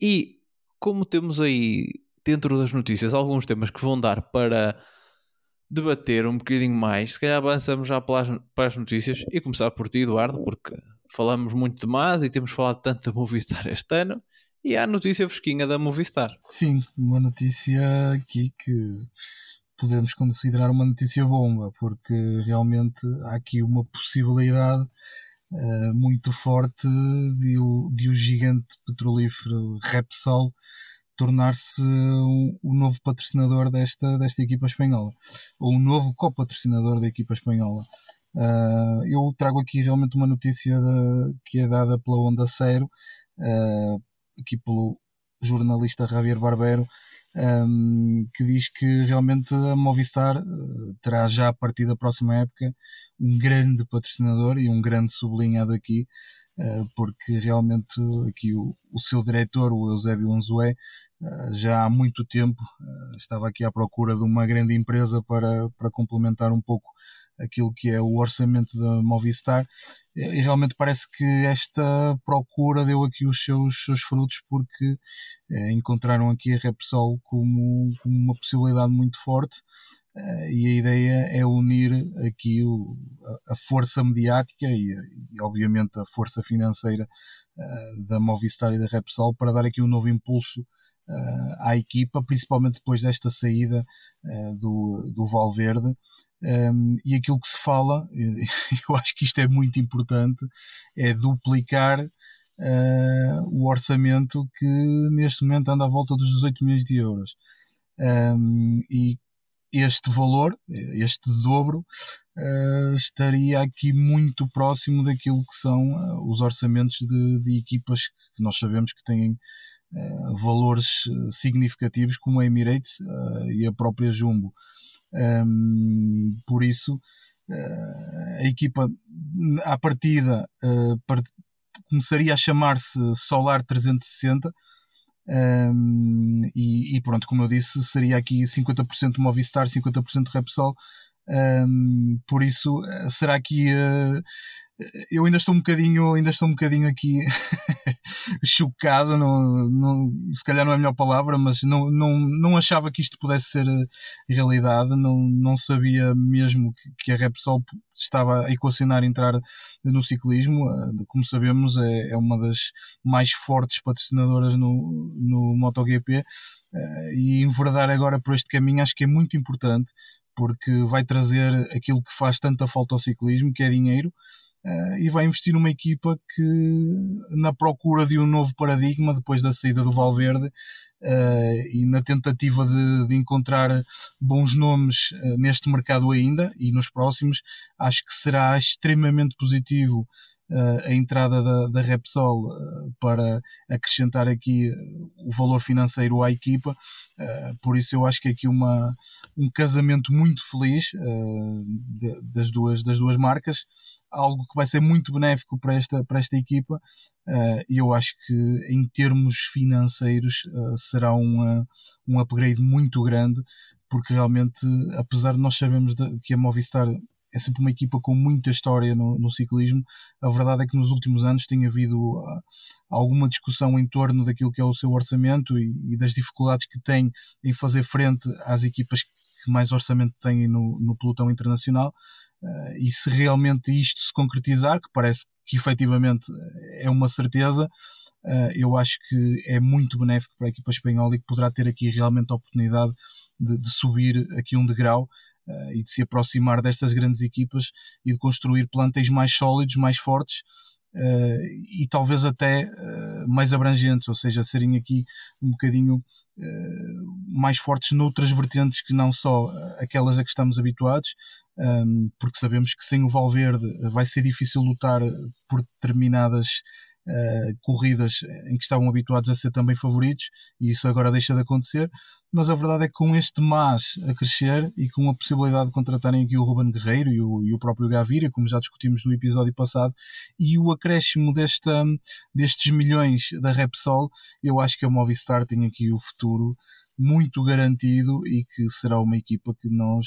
E como temos aí dentro das notícias alguns temas que vão dar para debater um bocadinho mais, se calhar avançamos já para as, notícias e começar por ti, Eduardo, porque falamos muito demais e temos falado tanto da Movistar este ano. E há a notícia fresquinha da Movistar. Sim, uma notícia aqui que podemos considerar uma notícia bomba, porque realmente há aqui uma possibilidade uh, muito forte de o, de o gigante petrolífero Repsol tornar-se o, novo patrocinador desta, desta equipa espanhola, ou o novo co-patrocinador da equipa espanhola. Uh, eu trago aqui realmente uma notícia de, que é dada pela Onda Cero, uh, aqui pelo jornalista Javier Barbero, um, que diz que realmente a Movistar terá já a partir da próxima época um grande patrocinador e um grande sublinhado aqui, porque realmente aqui o, o seu diretor, o Eusébio Anzué, já há muito tempo estava aqui à procura de uma grande empresa para, para complementar um pouco aquilo que é o orçamento da Movistar e realmente parece que esta procura deu aqui os seus, seus frutos porque eh, encontraram aqui a Repsol como, como, uma possibilidade muito forte eh, e a ideia é unir aqui o, a, força mediática e, e, obviamente a força financeira eh, da Movistar e da Repsol para dar aqui um novo impulso à equipa, principalmente depois desta saída do, do Valverde. Um, e aquilo que se fala, (laughs) eu acho que isto é muito importante, é duplicar uh, o orçamento que neste momento anda à volta dos 18 milhões de euros. Um, e este valor, este dobro, uh, estaria aqui muito próximo daquilo que são uh, os orçamentos de, de, equipas que nós sabemos que têm valores significativos, como a Emirates e a própria Jumbo. Um, por isso, uh, a equipa à partida uh, part começaria a chamar-se Solar 360. Um, e, e, pronto, como eu disse, seria aqui 50% Movistar, 50% Repsol. Um, por isso, eh, será aqui uh, eu ainda estou um bocadinho, ainda estou um bocadinho aqui (laughs) chocado, se calhar não é a melhor palavra, mas não, não, não achava que isto pudesse ser eh, realidade, não, não sabia mesmo que, que a Repsol estava a equacionar entrar no ciclismo, eh, como sabemos é, é uma das mais fortes patrocinadoras no, no MotoGP eh, e enverdar agora por este caminho acho que é muito importante porque vai trazer aquilo que faz tanta falta ao ciclismo, que é dinheiro, Uh, e vai investir numa equipa que, na procura de um novo paradigma, depois da saída do Valverde, uh, e na tentativa de, de encontrar bons nomes uh, neste mercado ainda e nos próximos, acho que será extremamente positivo a entrada da, da Repsol para acrescentar aqui o valor financeiro à equipa. por isso, eu acho que é aqui uma, um casamento muito feliz de, das, duas, das duas marcas algo que vai ser muito benéfico para esta, para esta equipa uh, e eu acho que em termos financeiros uh, será uma, um upgrade muito grande porque realmente apesar de nós sabermos que a Movistar é sempre uma equipa com muita história no, no, ciclismo. A verdade é que nos últimos anos tem havido uh, alguma discussão em torno daquilo que é o seu orçamento e, e, das dificuldades que tem em fazer frente às equipas que mais orçamento têm no, no pelotão internacional. Uh, e se realmente isto se concretizar, que parece que efetivamente é uma certeza, uh, eu acho que é muito benéfico para a equipa espanhola e que poderá ter aqui realmente a oportunidade de, de subir aqui um degrau uh, e de se aproximar destas grandes equipas e de construir plantéis mais sólidos, mais fortes. e talvez até mais abrangentes, ou seja, serem aqui um bocadinho mais fortes noutras vertentes que não só aquelas a que estamos habituados, um, porque sabemos que sem o Valverde vai ser difícil lutar por determinadas corridas em que estavam habituados a ser também favoritos, e isso agora deixa de acontecer. Mas a verdade é que com este mas a crescer e com a possibilidade de contratarem aqui o Ruben Guerreiro e o, e o próprio Gaviria, como já discutimos no episódio passado, e o acréscimo desta, destes milhões da Repsol, eu acho que a Movistar tem aqui o futuro muito garantido e que será uma equipa que nós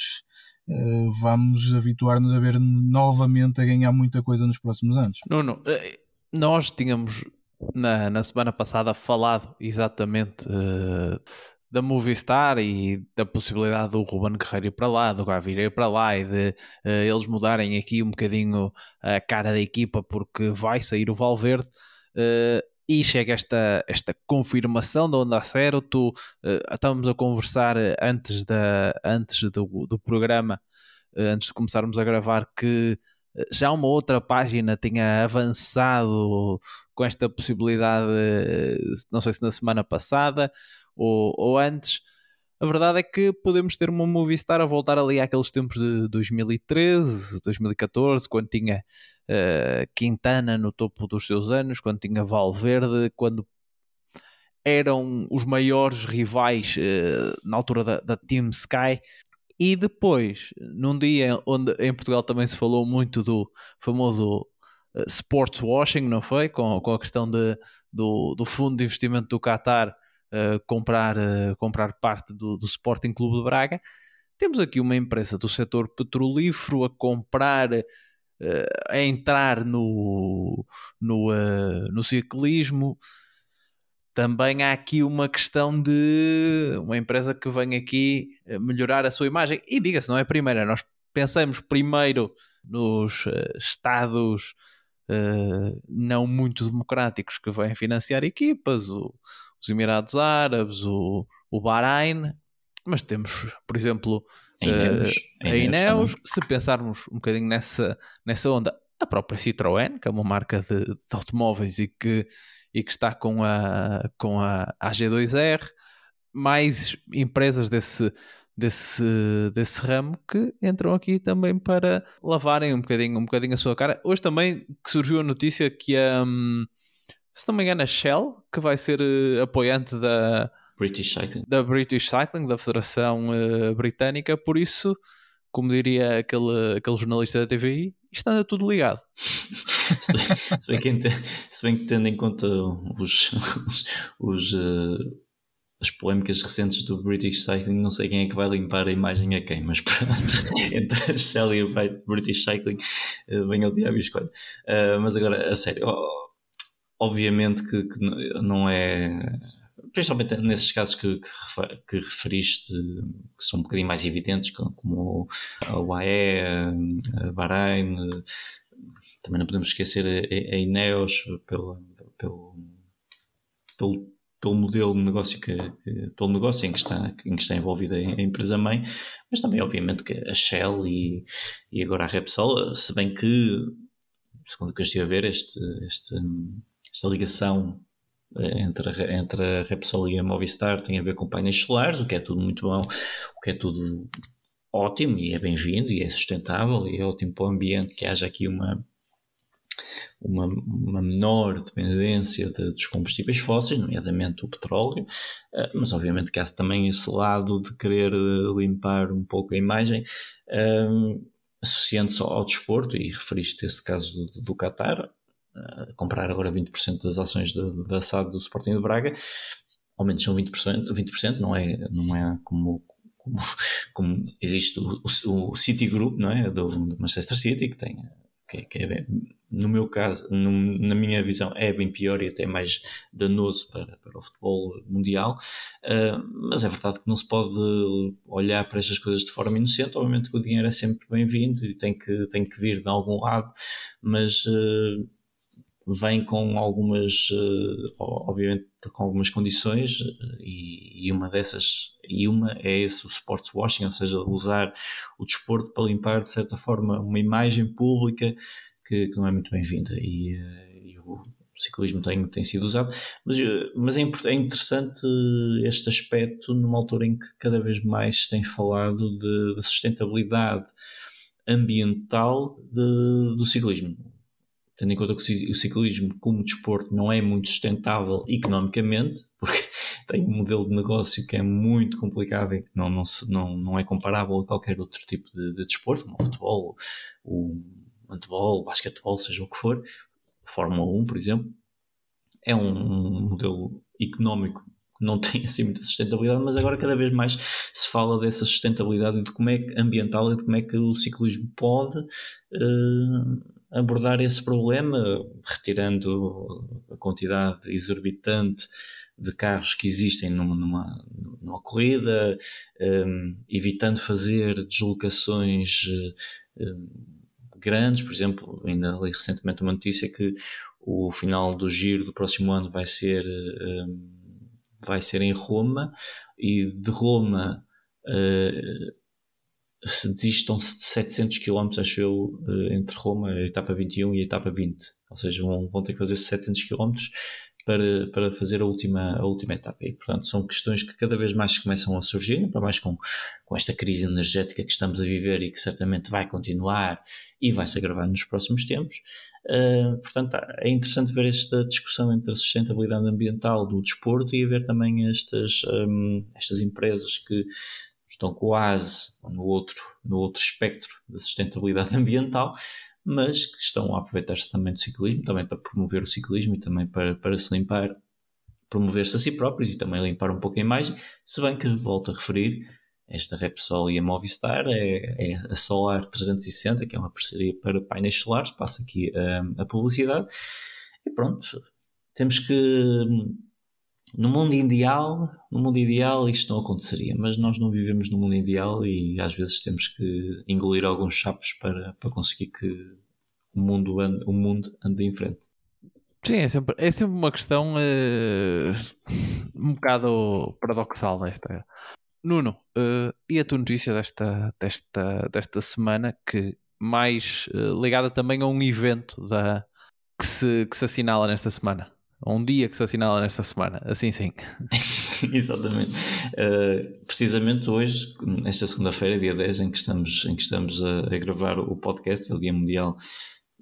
uh, vamos habituar-nos a ver novamente a ganhar muita coisa nos próximos anos. Nuno, eh, nós tínhamos na, na semana passada falado exatamente uh, da Movistar e da possibilidade do Ruben Guerreiro ir para lá, do Gaviria ir para lá e de uh, eles mudarem aqui um bocadinho a cara da equipa porque vai sair o Valverde. Uh, e chega esta, esta confirmação da Onda Cero. Tu, uh, estávamos a conversar antes, da, antes do, do programa, antes de começarmos a gravar, que já uma outra página tinha avançado com esta possibilidade, não sei se na semana passada ou, ou antes. A verdade é que podemos ter uma Movistar a voltar ali àqueles tempos de 2013, 2014, quando tinha uh, Quintana no topo dos seus anos, quando tinha Valverde, quando eram os maiores rivais uh, na altura da, da Team Sky. E depois, num dia onde em Portugal também se falou muito do famoso uh, sports washing, não foi? Com, com a questão de, do, do fundo de investimento do Qatar uh, comprar, comprar parte do, do Sporting Clube de Braga. Temos aqui uma empresa do setor petrolífero a comprar a entrar no, no, uh, no ciclismo. Também há aqui uma questão de uma empresa que vem aqui melhorar a sua imagem. E diga-se, não é a primeira. Nós pensamos primeiro nos uh, Estados uh, não muito democráticos que vêm financiar equipas, o, os Emirados Árabes, o, o Bahrein, mas temos, por exemplo, Ineos, uh, a Ineos, se pensarmos um bocadinho nessa, nessa onda, a própria Citroën, que é uma marca de, de automóveis e que, e que está com a, com a AG2R, mais empresas desse, desse, desse ramo que entram aqui também para lavarem um bocadinho, um bocadinho a sua cara. Hoje também que surgiu a notícia que a, um, se não me engano, a Shell, que vai ser uh, apoiante da, British Cycling. Da British Cycling, da Federação uh, Britânica, por isso, como diria aquele, aquele jornalista da TVI, isto anda tudo ligado. (laughs) se, bem, se, bem que, se bem que tendo em conta os, os, os uh, as polémicas recentes do British Cycling, não sei quem é que vai limpar a imagem a quem, mas pronto, (laughs) entre a Shell e o British Cycling, uh, vem ao diabo e escolhe. Uh, mas agora, a sério, obviamente que, que não é principalmente nesses casos que, que, referiste, que são um bocadinho mais evidentes, como a UAE, a Bahrein, também não podemos esquecer a, Ineos, pelo, pelo, pelo, pelo modelo de negócio, que, pelo negócio em que está, em que está envolvida a empresa-mãe, mas também, obviamente, que a Shell e, e agora a Repsol, se bem que, segundo o que eu estive a ver, este, este, esta ligação entre, a, entre a Repsol e a Movistar tem a ver com painéis solares, o que é tudo muito bom, o que é tudo ótimo e é bem-vindo e é sustentável e é ótimo para o ambiente que haja aqui uma, uma, uma menor dependência de, dos combustíveis fósseis, nomeadamente o petróleo, uh, mas obviamente que há também esse lado de querer limpar um pouco a imagem. Uh, associando-se ao, desporto, e referiste esse caso do, do Qatar, comprar agora 20% das ações da SAD do Sporting de Braga, ao menos são 20%, 20% não é, não é como, como, como existe o, o, o Citigroup, não é? Do, do Manchester City, que tem que, que é no meu caso, no, na minha visão, é bem pior e até mais danoso para, para o futebol mundial. Uh, mas é verdade que não se pode olhar para estas coisas de forma inocente. Obviamente que o dinheiro é sempre bem-vindo e tem que, tem que vir de algum lado, mas. Uh, vem com algumas, eh, obviamente, com algumas condições eh, e, uma dessas, e uma é esse o sports washing, ou seja, usar o desporto para limpar de certa forma uma imagem pública que, que não é muito bem-vinda. E, eh, e, o ciclismo tem, tem sido usado, mas, mas é, é interessante este aspecto numa altura em que cada vez mais tem falado de, de sustentabilidade ambiental de, do ciclismo tendo em conta que o ciclismo como desporto não é muito sustentável economicamente, (laughs) porque tem um modelo de negócio que é muito complicado e que não, não, se, não, não é comparável a qualquer outro tipo de, de desporto, como o futebol, o handball, o basquetebol, seja o que for, Fórmula 1, por exemplo, é um, um modelo económico que não (laughs) tem assim muita sustentabilidade, mas agora cada vez mais se fala dessa sustentabilidade e de como é que ambiental e de como é que o ciclismo pode uh, abordar esse problema, retirando a quantidade exorbitante de carros que existem numa, numa, numa corrida, um, evitando fazer deslocações um, grandes, por exemplo, ainda li recentemente uma notícia que o final do giro do próximo ano vai ser, um, vai ser em Roma e de Roma uh, se distam-se de 700 km, acho eu, entre Roma, a etapa 21 e a etapa 20. Ou seja, vão, vão ter que fazer 700 km para, para fazer a última, a última etapa. E, portanto, são questões que cada vez mais começam a surgir, para mais com, com esta crise energética que estamos a viver e que certamente vai continuar e vai se agravar nos próximos tempos. Uh, portanto, é interessante ver esta discussão entre a sustentabilidade ambiental do desporto e ver também estas, um, estas empresas que estão quase no outro, no outro espectro da sustentabilidade (laughs) ambiental, mas que estão a aproveitar-se também do ciclismo, também para promover o ciclismo e também para, para se limpar, promover-se a si próprios e também limpar um pouco a imagem, se bem que, volto a referir, esta Repsol e a Movistar é, é, a Solar 360, que é uma parceria para painéis solares, passa aqui a, a publicidade, e pronto, temos que no mundo ideal, no mundo ideal isto não aconteceria, mas nós não vivemos no mundo ideal e às vezes temos que engolir alguns chapos para, para conseguir que o mundo ande, o mundo ande em frente. Sim, é sempre, é sempre uma questão uh, um bocado paradoxal nesta. Nuno, uh, e a tua notícia desta, desta, desta semana que mais uh, ligada também a um evento da, que, se, que se assinala nesta semana? Um dia que se assinala nesta semana, assim sim. (laughs) Exatamente. Uh, precisamente hoje, esta segunda-feira, dia 10, em que estamos, em que estamos a, a gravar o podcast, é o Dia Mundial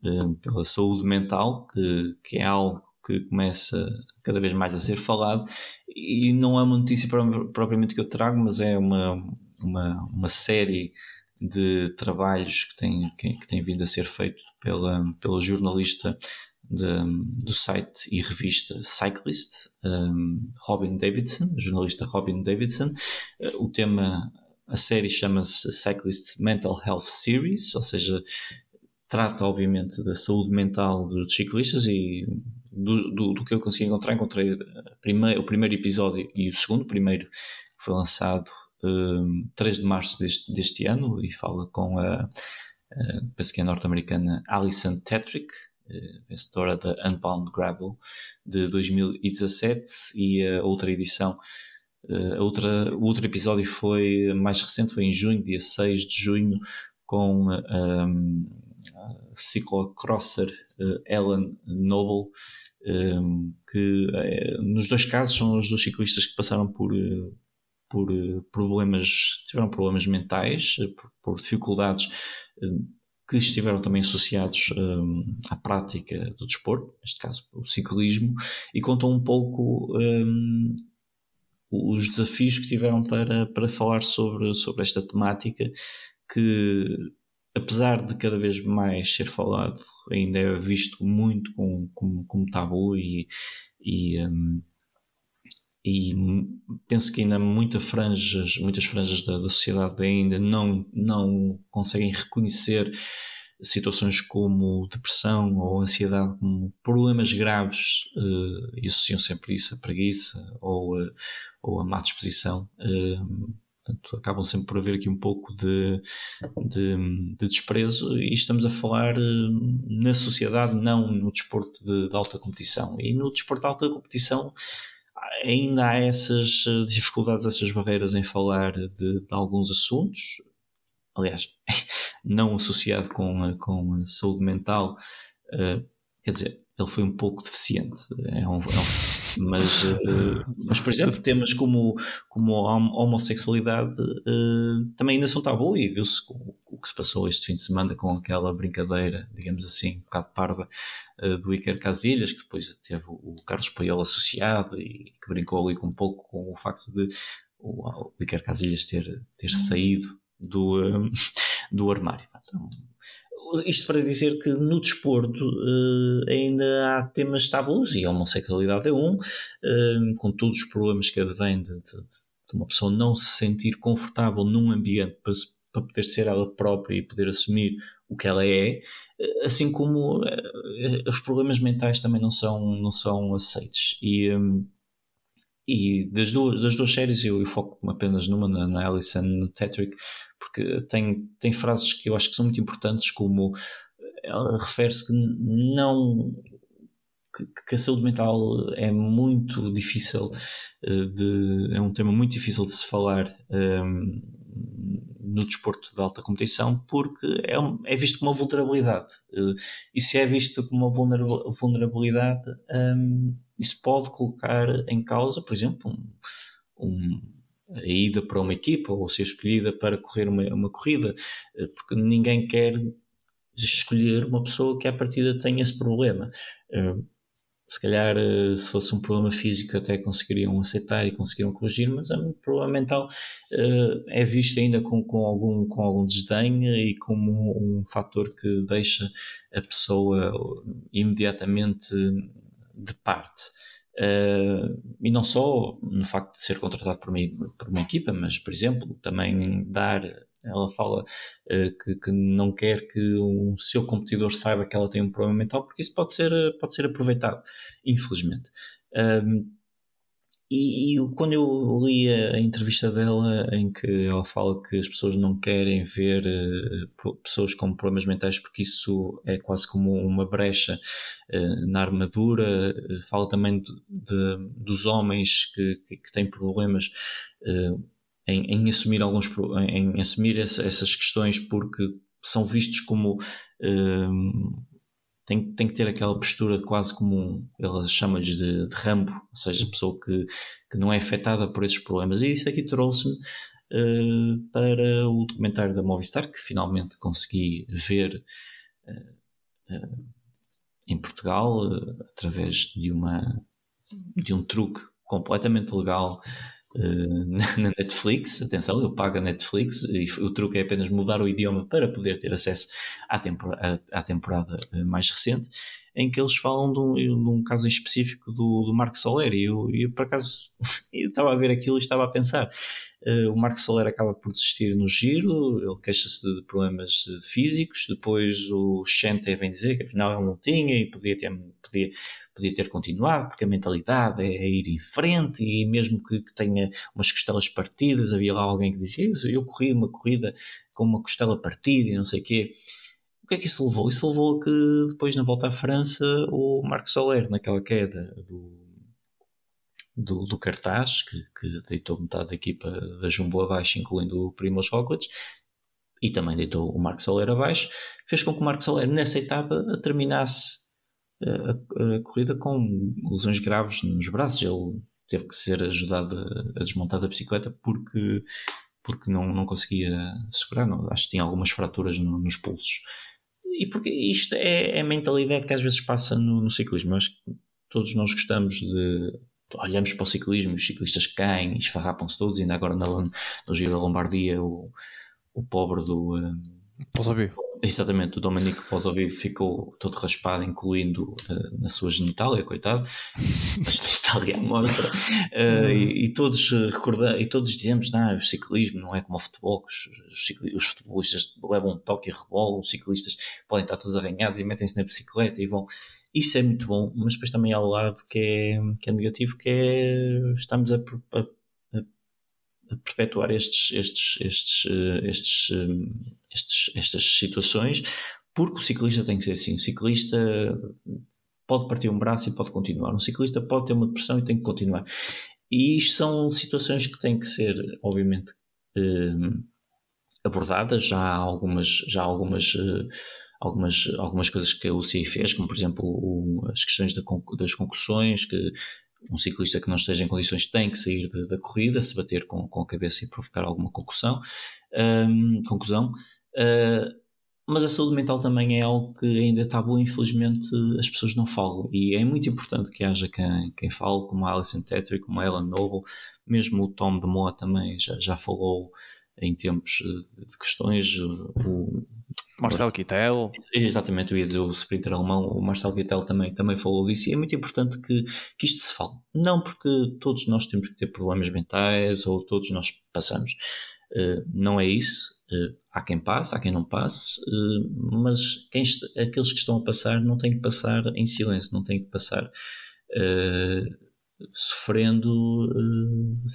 uh, pela Saúde Mental, que, que é algo que começa cada vez mais a ser falado, e não é uma notícia propriamente que eu trago, mas é uma, uma, uma série de trabalhos que tem, que, que tem vindo a ser feito pela, pela jornalista de, do site e revista Cyclist, um, Robin Davidson, jornalista Robin Davidson. Uh, o tema, a série chama-se Cyclist Mental Health Series, ou seja, trata obviamente da saúde mental dos ciclistas e do, do, do que eu consegui encontrar, encontrei primeiro, o primeiro episódio e o segundo, o primeiro foi lançado um, 3 de março deste, deste ano e fala com a, a penso que é norte-americana Alison Tetrick, vencedora da Unbound Gravel de 2017 e a outra edição eh, a outra, o outro episódio foi mais recente, foi em junho, dia 6 de junho, com um, a ciclocrosser Ellen Noble, um, que nos dois casos são os dois ciclistas que passaram por, por problemas, tiveram problemas mentais, por, por dificuldades que estiveram também associados um, à prática do desporto, neste caso o ciclismo, e contam um pouco um, os desafios que tiveram para, para falar sobre, sobre esta temática, que apesar de cada vez mais ser falado, ainda é visto muito como, como, como tabu e, e um, e penso que ainda muitas franjas, muitas franjas da, da, sociedade ainda não, não conseguem reconhecer situações como depressão ou ansiedade como problemas graves uh, e associam sempre isso a preguiça ou, uh, ou a má disposição. Uh, portanto, acabam sempre por haver aqui um pouco de, de, de desprezo e estamos a falar na sociedade, não no desporto de, de alta competição. E no desporto de alta competição ainda há essas eh, dificuldades, essas barreiras em falar de, de alguns assuntos, aliás, (laughs) não associado com, a, com a saúde mental, uh, quer dizer, ele foi um pouco deficiente. É um, é um mas, uh, (laughs) mas, por exemplo, temas como, como a homossexualidade uh, também ainda são tabu e viu-se o, que se passou este fim de semana com aquela brincadeira, digamos assim, um bocado parva, uh, do Iker Casilhas, que depois teve o, o Carlos Paiol associado e que brincou ali com um pouco com o facto de o, o Iker Casilhas ter, ter saído do, do armário. Então, isto para dizer que no desporto uh, ainda há temas tabus e a homossexualidade é um, uh, com todos os problemas que advêm de, de, de, uma pessoa não se sentir confortável num ambiente para, para poder ser ela própria e poder assumir o que ela é, eh, assim como uh, os problemas mentais também não são, não são aceitos. E, um, e das duas, das duas séries eu, eu foco apenas numa, na, na Alison Tetrick, porque tem, tem frases que eu acho que são muito importantes, como ela refere-se que não que, a saúde mental é muito difícil eh, de é um tema muito difícil de se falar um, ehm, no desporto de alta competição porque é, é visto como uma vulnerabilidade. Uh, e se é visto como uma vulnerabilidade, um, isso pode colocar em causa, por exemplo, um, a ida para uma equipa ou ser escolhida para correr uma, uma corrida, uh, porque ninguém quer escolher uma pessoa que à partida tenha esse problema. Uh, se calhar eh, se fosse um problema físico até conseguiriam aceitar e conseguiriam corrigir, mas um problema mental é visto ainda com, com, algum, com algum desdém e como um, um fator que deixa a pessoa imediatamente de parte. Uh, e não só no facto de ser contratado por uma, por uma equipa, mas, por exemplo, também dar ela fala uh, que, que, não quer que o seu competidor saiba que ela tem um problema mental, porque isso pode ser, pode ser aproveitado, infelizmente. Um, e, e, quando eu li a, entrevista dela, em que ela fala que as pessoas não querem ver uh, pessoas com problemas mentais porque isso é quase como uma brecha uh, na armadura, uh, fala também de, de, dos homens que, que, que têm problemas em, em assumir alguns em, em assumir essa, essas questões porque são vistos como tem, tem que ter aquela postura de quase como um, ela chama-lhes de, de, rambo, ou seja, pessoa que, que não é afetada por esses problemas. E isso aqui trouxe-me uh, para o documentário da Movistar, que finalmente consegui ver uh, uh, em Portugal, através de, uma, de um truque completamente legal (laughs) na Netflix. Atenção, eu pago a Netflix e o truque é apenas mudar o idioma para poder ter acesso à, temporada, à temporada eh, mais recente, em que eles falam de um, de um caso específico do, do Marco Soler. E eu, eu, por acaso, (laughs) eu estava a ver aquilo e estava a pensar. Uh, o Marco Soler acaba por desistir no giro, ele queixa-se de problemas físicos. Depois o Chente vem dizer que afinal ele não tinha e podia ter, podia, podia ter continuado, porque a mentalidade é, é ir em frente e mesmo que, que, tenha umas costelas partidas, havia lá alguém que dizia: Eu, eu corri uma corrida com uma costela partida e não sei o quê. O que é que isso levou? Isso levou a que depois, na volta à França, o Marco Soler, naquela queda do, do, do cartaz, que, que, deitou metade da equipa da Jumbo abaixo, incluindo o Primoz Roglic, e também deitou o Marco Soler abaixo, fez com que o Marco Soler, nessa etapa, terminasse a, a, corrida com lesões graves nos braços. Ele teve que ser ajudado a, a desmontar da bicicleta porque, porque não, não conseguia segurar. Não, acho que tinha algumas fraturas no, nos pulsos e porque isto é, é, a mentalidade que às vezes passa no, no ciclismo. Acho que todos nós gostamos de. Olhamos para o ciclismo, os ciclistas caem, esfarrapam-se todos, ainda agora no, no Giro da Lombardia, o, o pobre do. Um, Exatamente, o Domenico Pozzovivo ficou todo raspado, incluindo uh, na sua genitália, coitado, (laughs) a genitália mostra, uh, e, e, todos recordam, e todos dizemos, não, o ciclismo não é como o futebol, os, os, os futebolistas levam um toque e rebolam, os ciclistas podem estar todos arranhados e metem-se na bicicleta e vão. Isso é muito bom, mas depois também há o lado que é, que é negativo, que é estamos a, a perpetuar estes, estes, estes, eh, estes, eh, estes, estas situações, porque o ciclista tem que ser assim. O ciclista pode partir um braço e pode continuar. Um ciclista pode ter uma depressão e tem que continuar. E isto são situações que têm que ser, obviamente, eh, abordadas. Já há algumas, já há algumas, algumas, algumas coisas que a UCI fez, como por exemplo o, as questões da, das concussões, que um ciclista que não esteja em condições tem que sair da, da corrida, se bater com, com a cabeça e provocar alguma concussão, um, conclusão. Uh, mas a saúde mental também é algo que ainda está bom, infelizmente as pessoas não falam. E é muito importante que haja quem, quem fale, como a Alison Tetrick, como a Ellen Noble, mesmo o Tom de Moa também já, já falou em tempos de questões. O, Marcelo Kittel. Exatamente, eu ia dizer o sprinter alemão, o Marcelo Kittel também, também falou disso e é muito importante que, que isto se fale. Não porque todos nós temos que ter problemas mentais ou todos nós passamos. Uh, não é isso. Uh, há quem passe, há quem não passe, uh, mas quem aqueles que estão a passar não têm que passar em silêncio, não têm que passar sofrendo uh,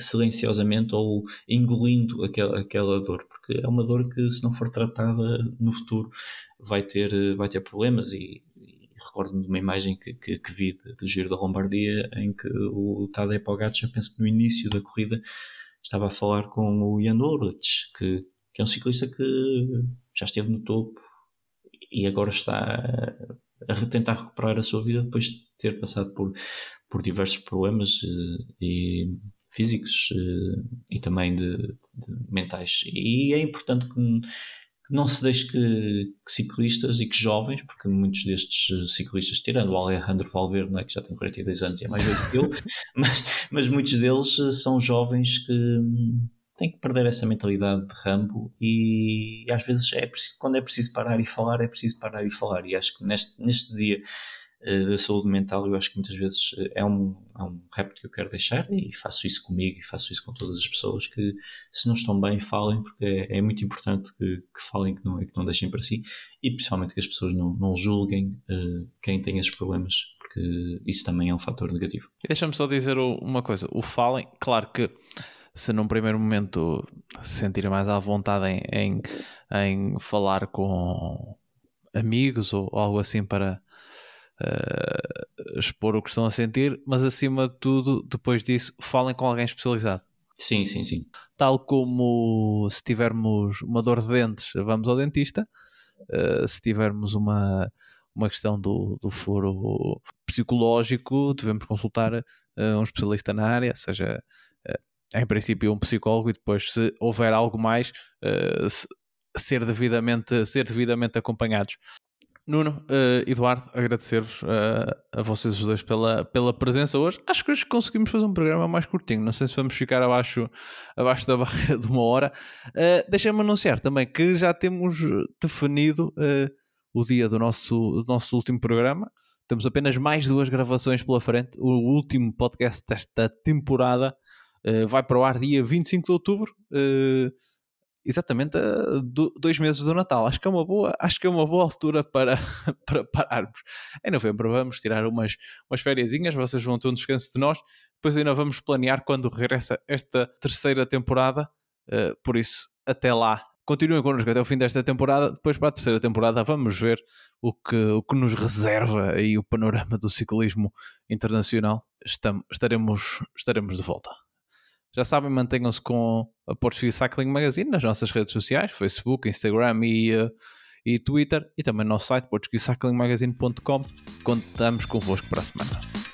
silenciosamente ou engolindo aquela, aquela dor, porque é uma dor que, se não for tratada no futuro, vai ter, vai ter problemas. E, e recordo-me de uma imagem que, que, que vi do Giro da Lombardia em que o Tadej Pogacar, penso que no início da corrida, estava a falar com o Jan Ulrich, que que é um ciclista que já esteve no topo e agora está a tentar recuperar a sua vida depois de ter passado por, por diversos problemas e físicos e também de, de mentais. E é importante que que não se deixe que, que, ciclistas e que jovens, porque muitos destes eh, ciclistas, tirando o Alejandro Valverde, não é, que já tem 42 anos e é mais velho que eu, (laughs) (laughs) mas, mas muitos deles eh, são jovens que hum, têm que perder essa mentalidade de rambo e, e às vezes é preciso, quando é preciso parar e falar, é preciso parar e falar. E acho que neste, neste dia da saúde mental, eu acho que muitas vezes é um, é um repto que eu quero deixar e faço isso comigo e faço isso com todas as pessoas que se não estão bem falem porque é, é muito importante que, que, falem que não, que não deixem para si e principalmente que as pessoas não, não julguem uh, quem tem esses problemas porque isso também é um fator negativo. E deixa-me só dizer uma coisa, o falem, claro que se num primeiro momento se sentirem mais à vontade em, em, em falar com amigos ou algo assim para uh, expor o que estão a sentir, mas acima de tudo, depois disso, falem com alguém especializado. Sim, sim, sim. Tal como se tivermos uma dor de dentes, vamos ao dentista. Uh, se tivermos uma, uma questão do, do foro psicológico, devemos consultar uh, um especialista na área, seja em princípio um psicólogo, e depois, se houver algo mais, ser, devidamente, ser devidamente acompanhados. Nuno, uh, Eduardo, agradecer-vos uh, a vocês os dois pela, pela presença hoje. Acho que hoje conseguimos fazer um programa mais curtinho. Não sei se vamos ficar abaixo, abaixo da (laughs) barreira de uma hora. Uh, Deixem-me anunciar também que já temos definido o dia do nosso, do nosso último programa. Temos apenas mais duas gravações pela frente. O último podcast desta temporada vai para o ar dia 25 de outubro exatamente a do, dois meses do Natal. Acho que é uma boa, acho que é uma boa altura para, (laughs) para pararmos. Em novembro vamos tirar umas, umas vocês vão ter um descanso de nós, depois ainda vamos planear quando regressa esta terceira temporada. Uh, por isso, até lá. Continuem connosco até o fim desta temporada. Depois, para a terceira temporada, vamos ver o que, o que nos reserva aí o panorama do ciclismo internacional. Estaremos, estaremos de volta. Já sabem, mantenham-se com a Portuguese Cycling Magazine nas nossas redes sociais, Facebook, Instagram e, uh, e Twitter, e também no nosso site portuguesecyclingmagazine.com. Contamos convosco para a semana.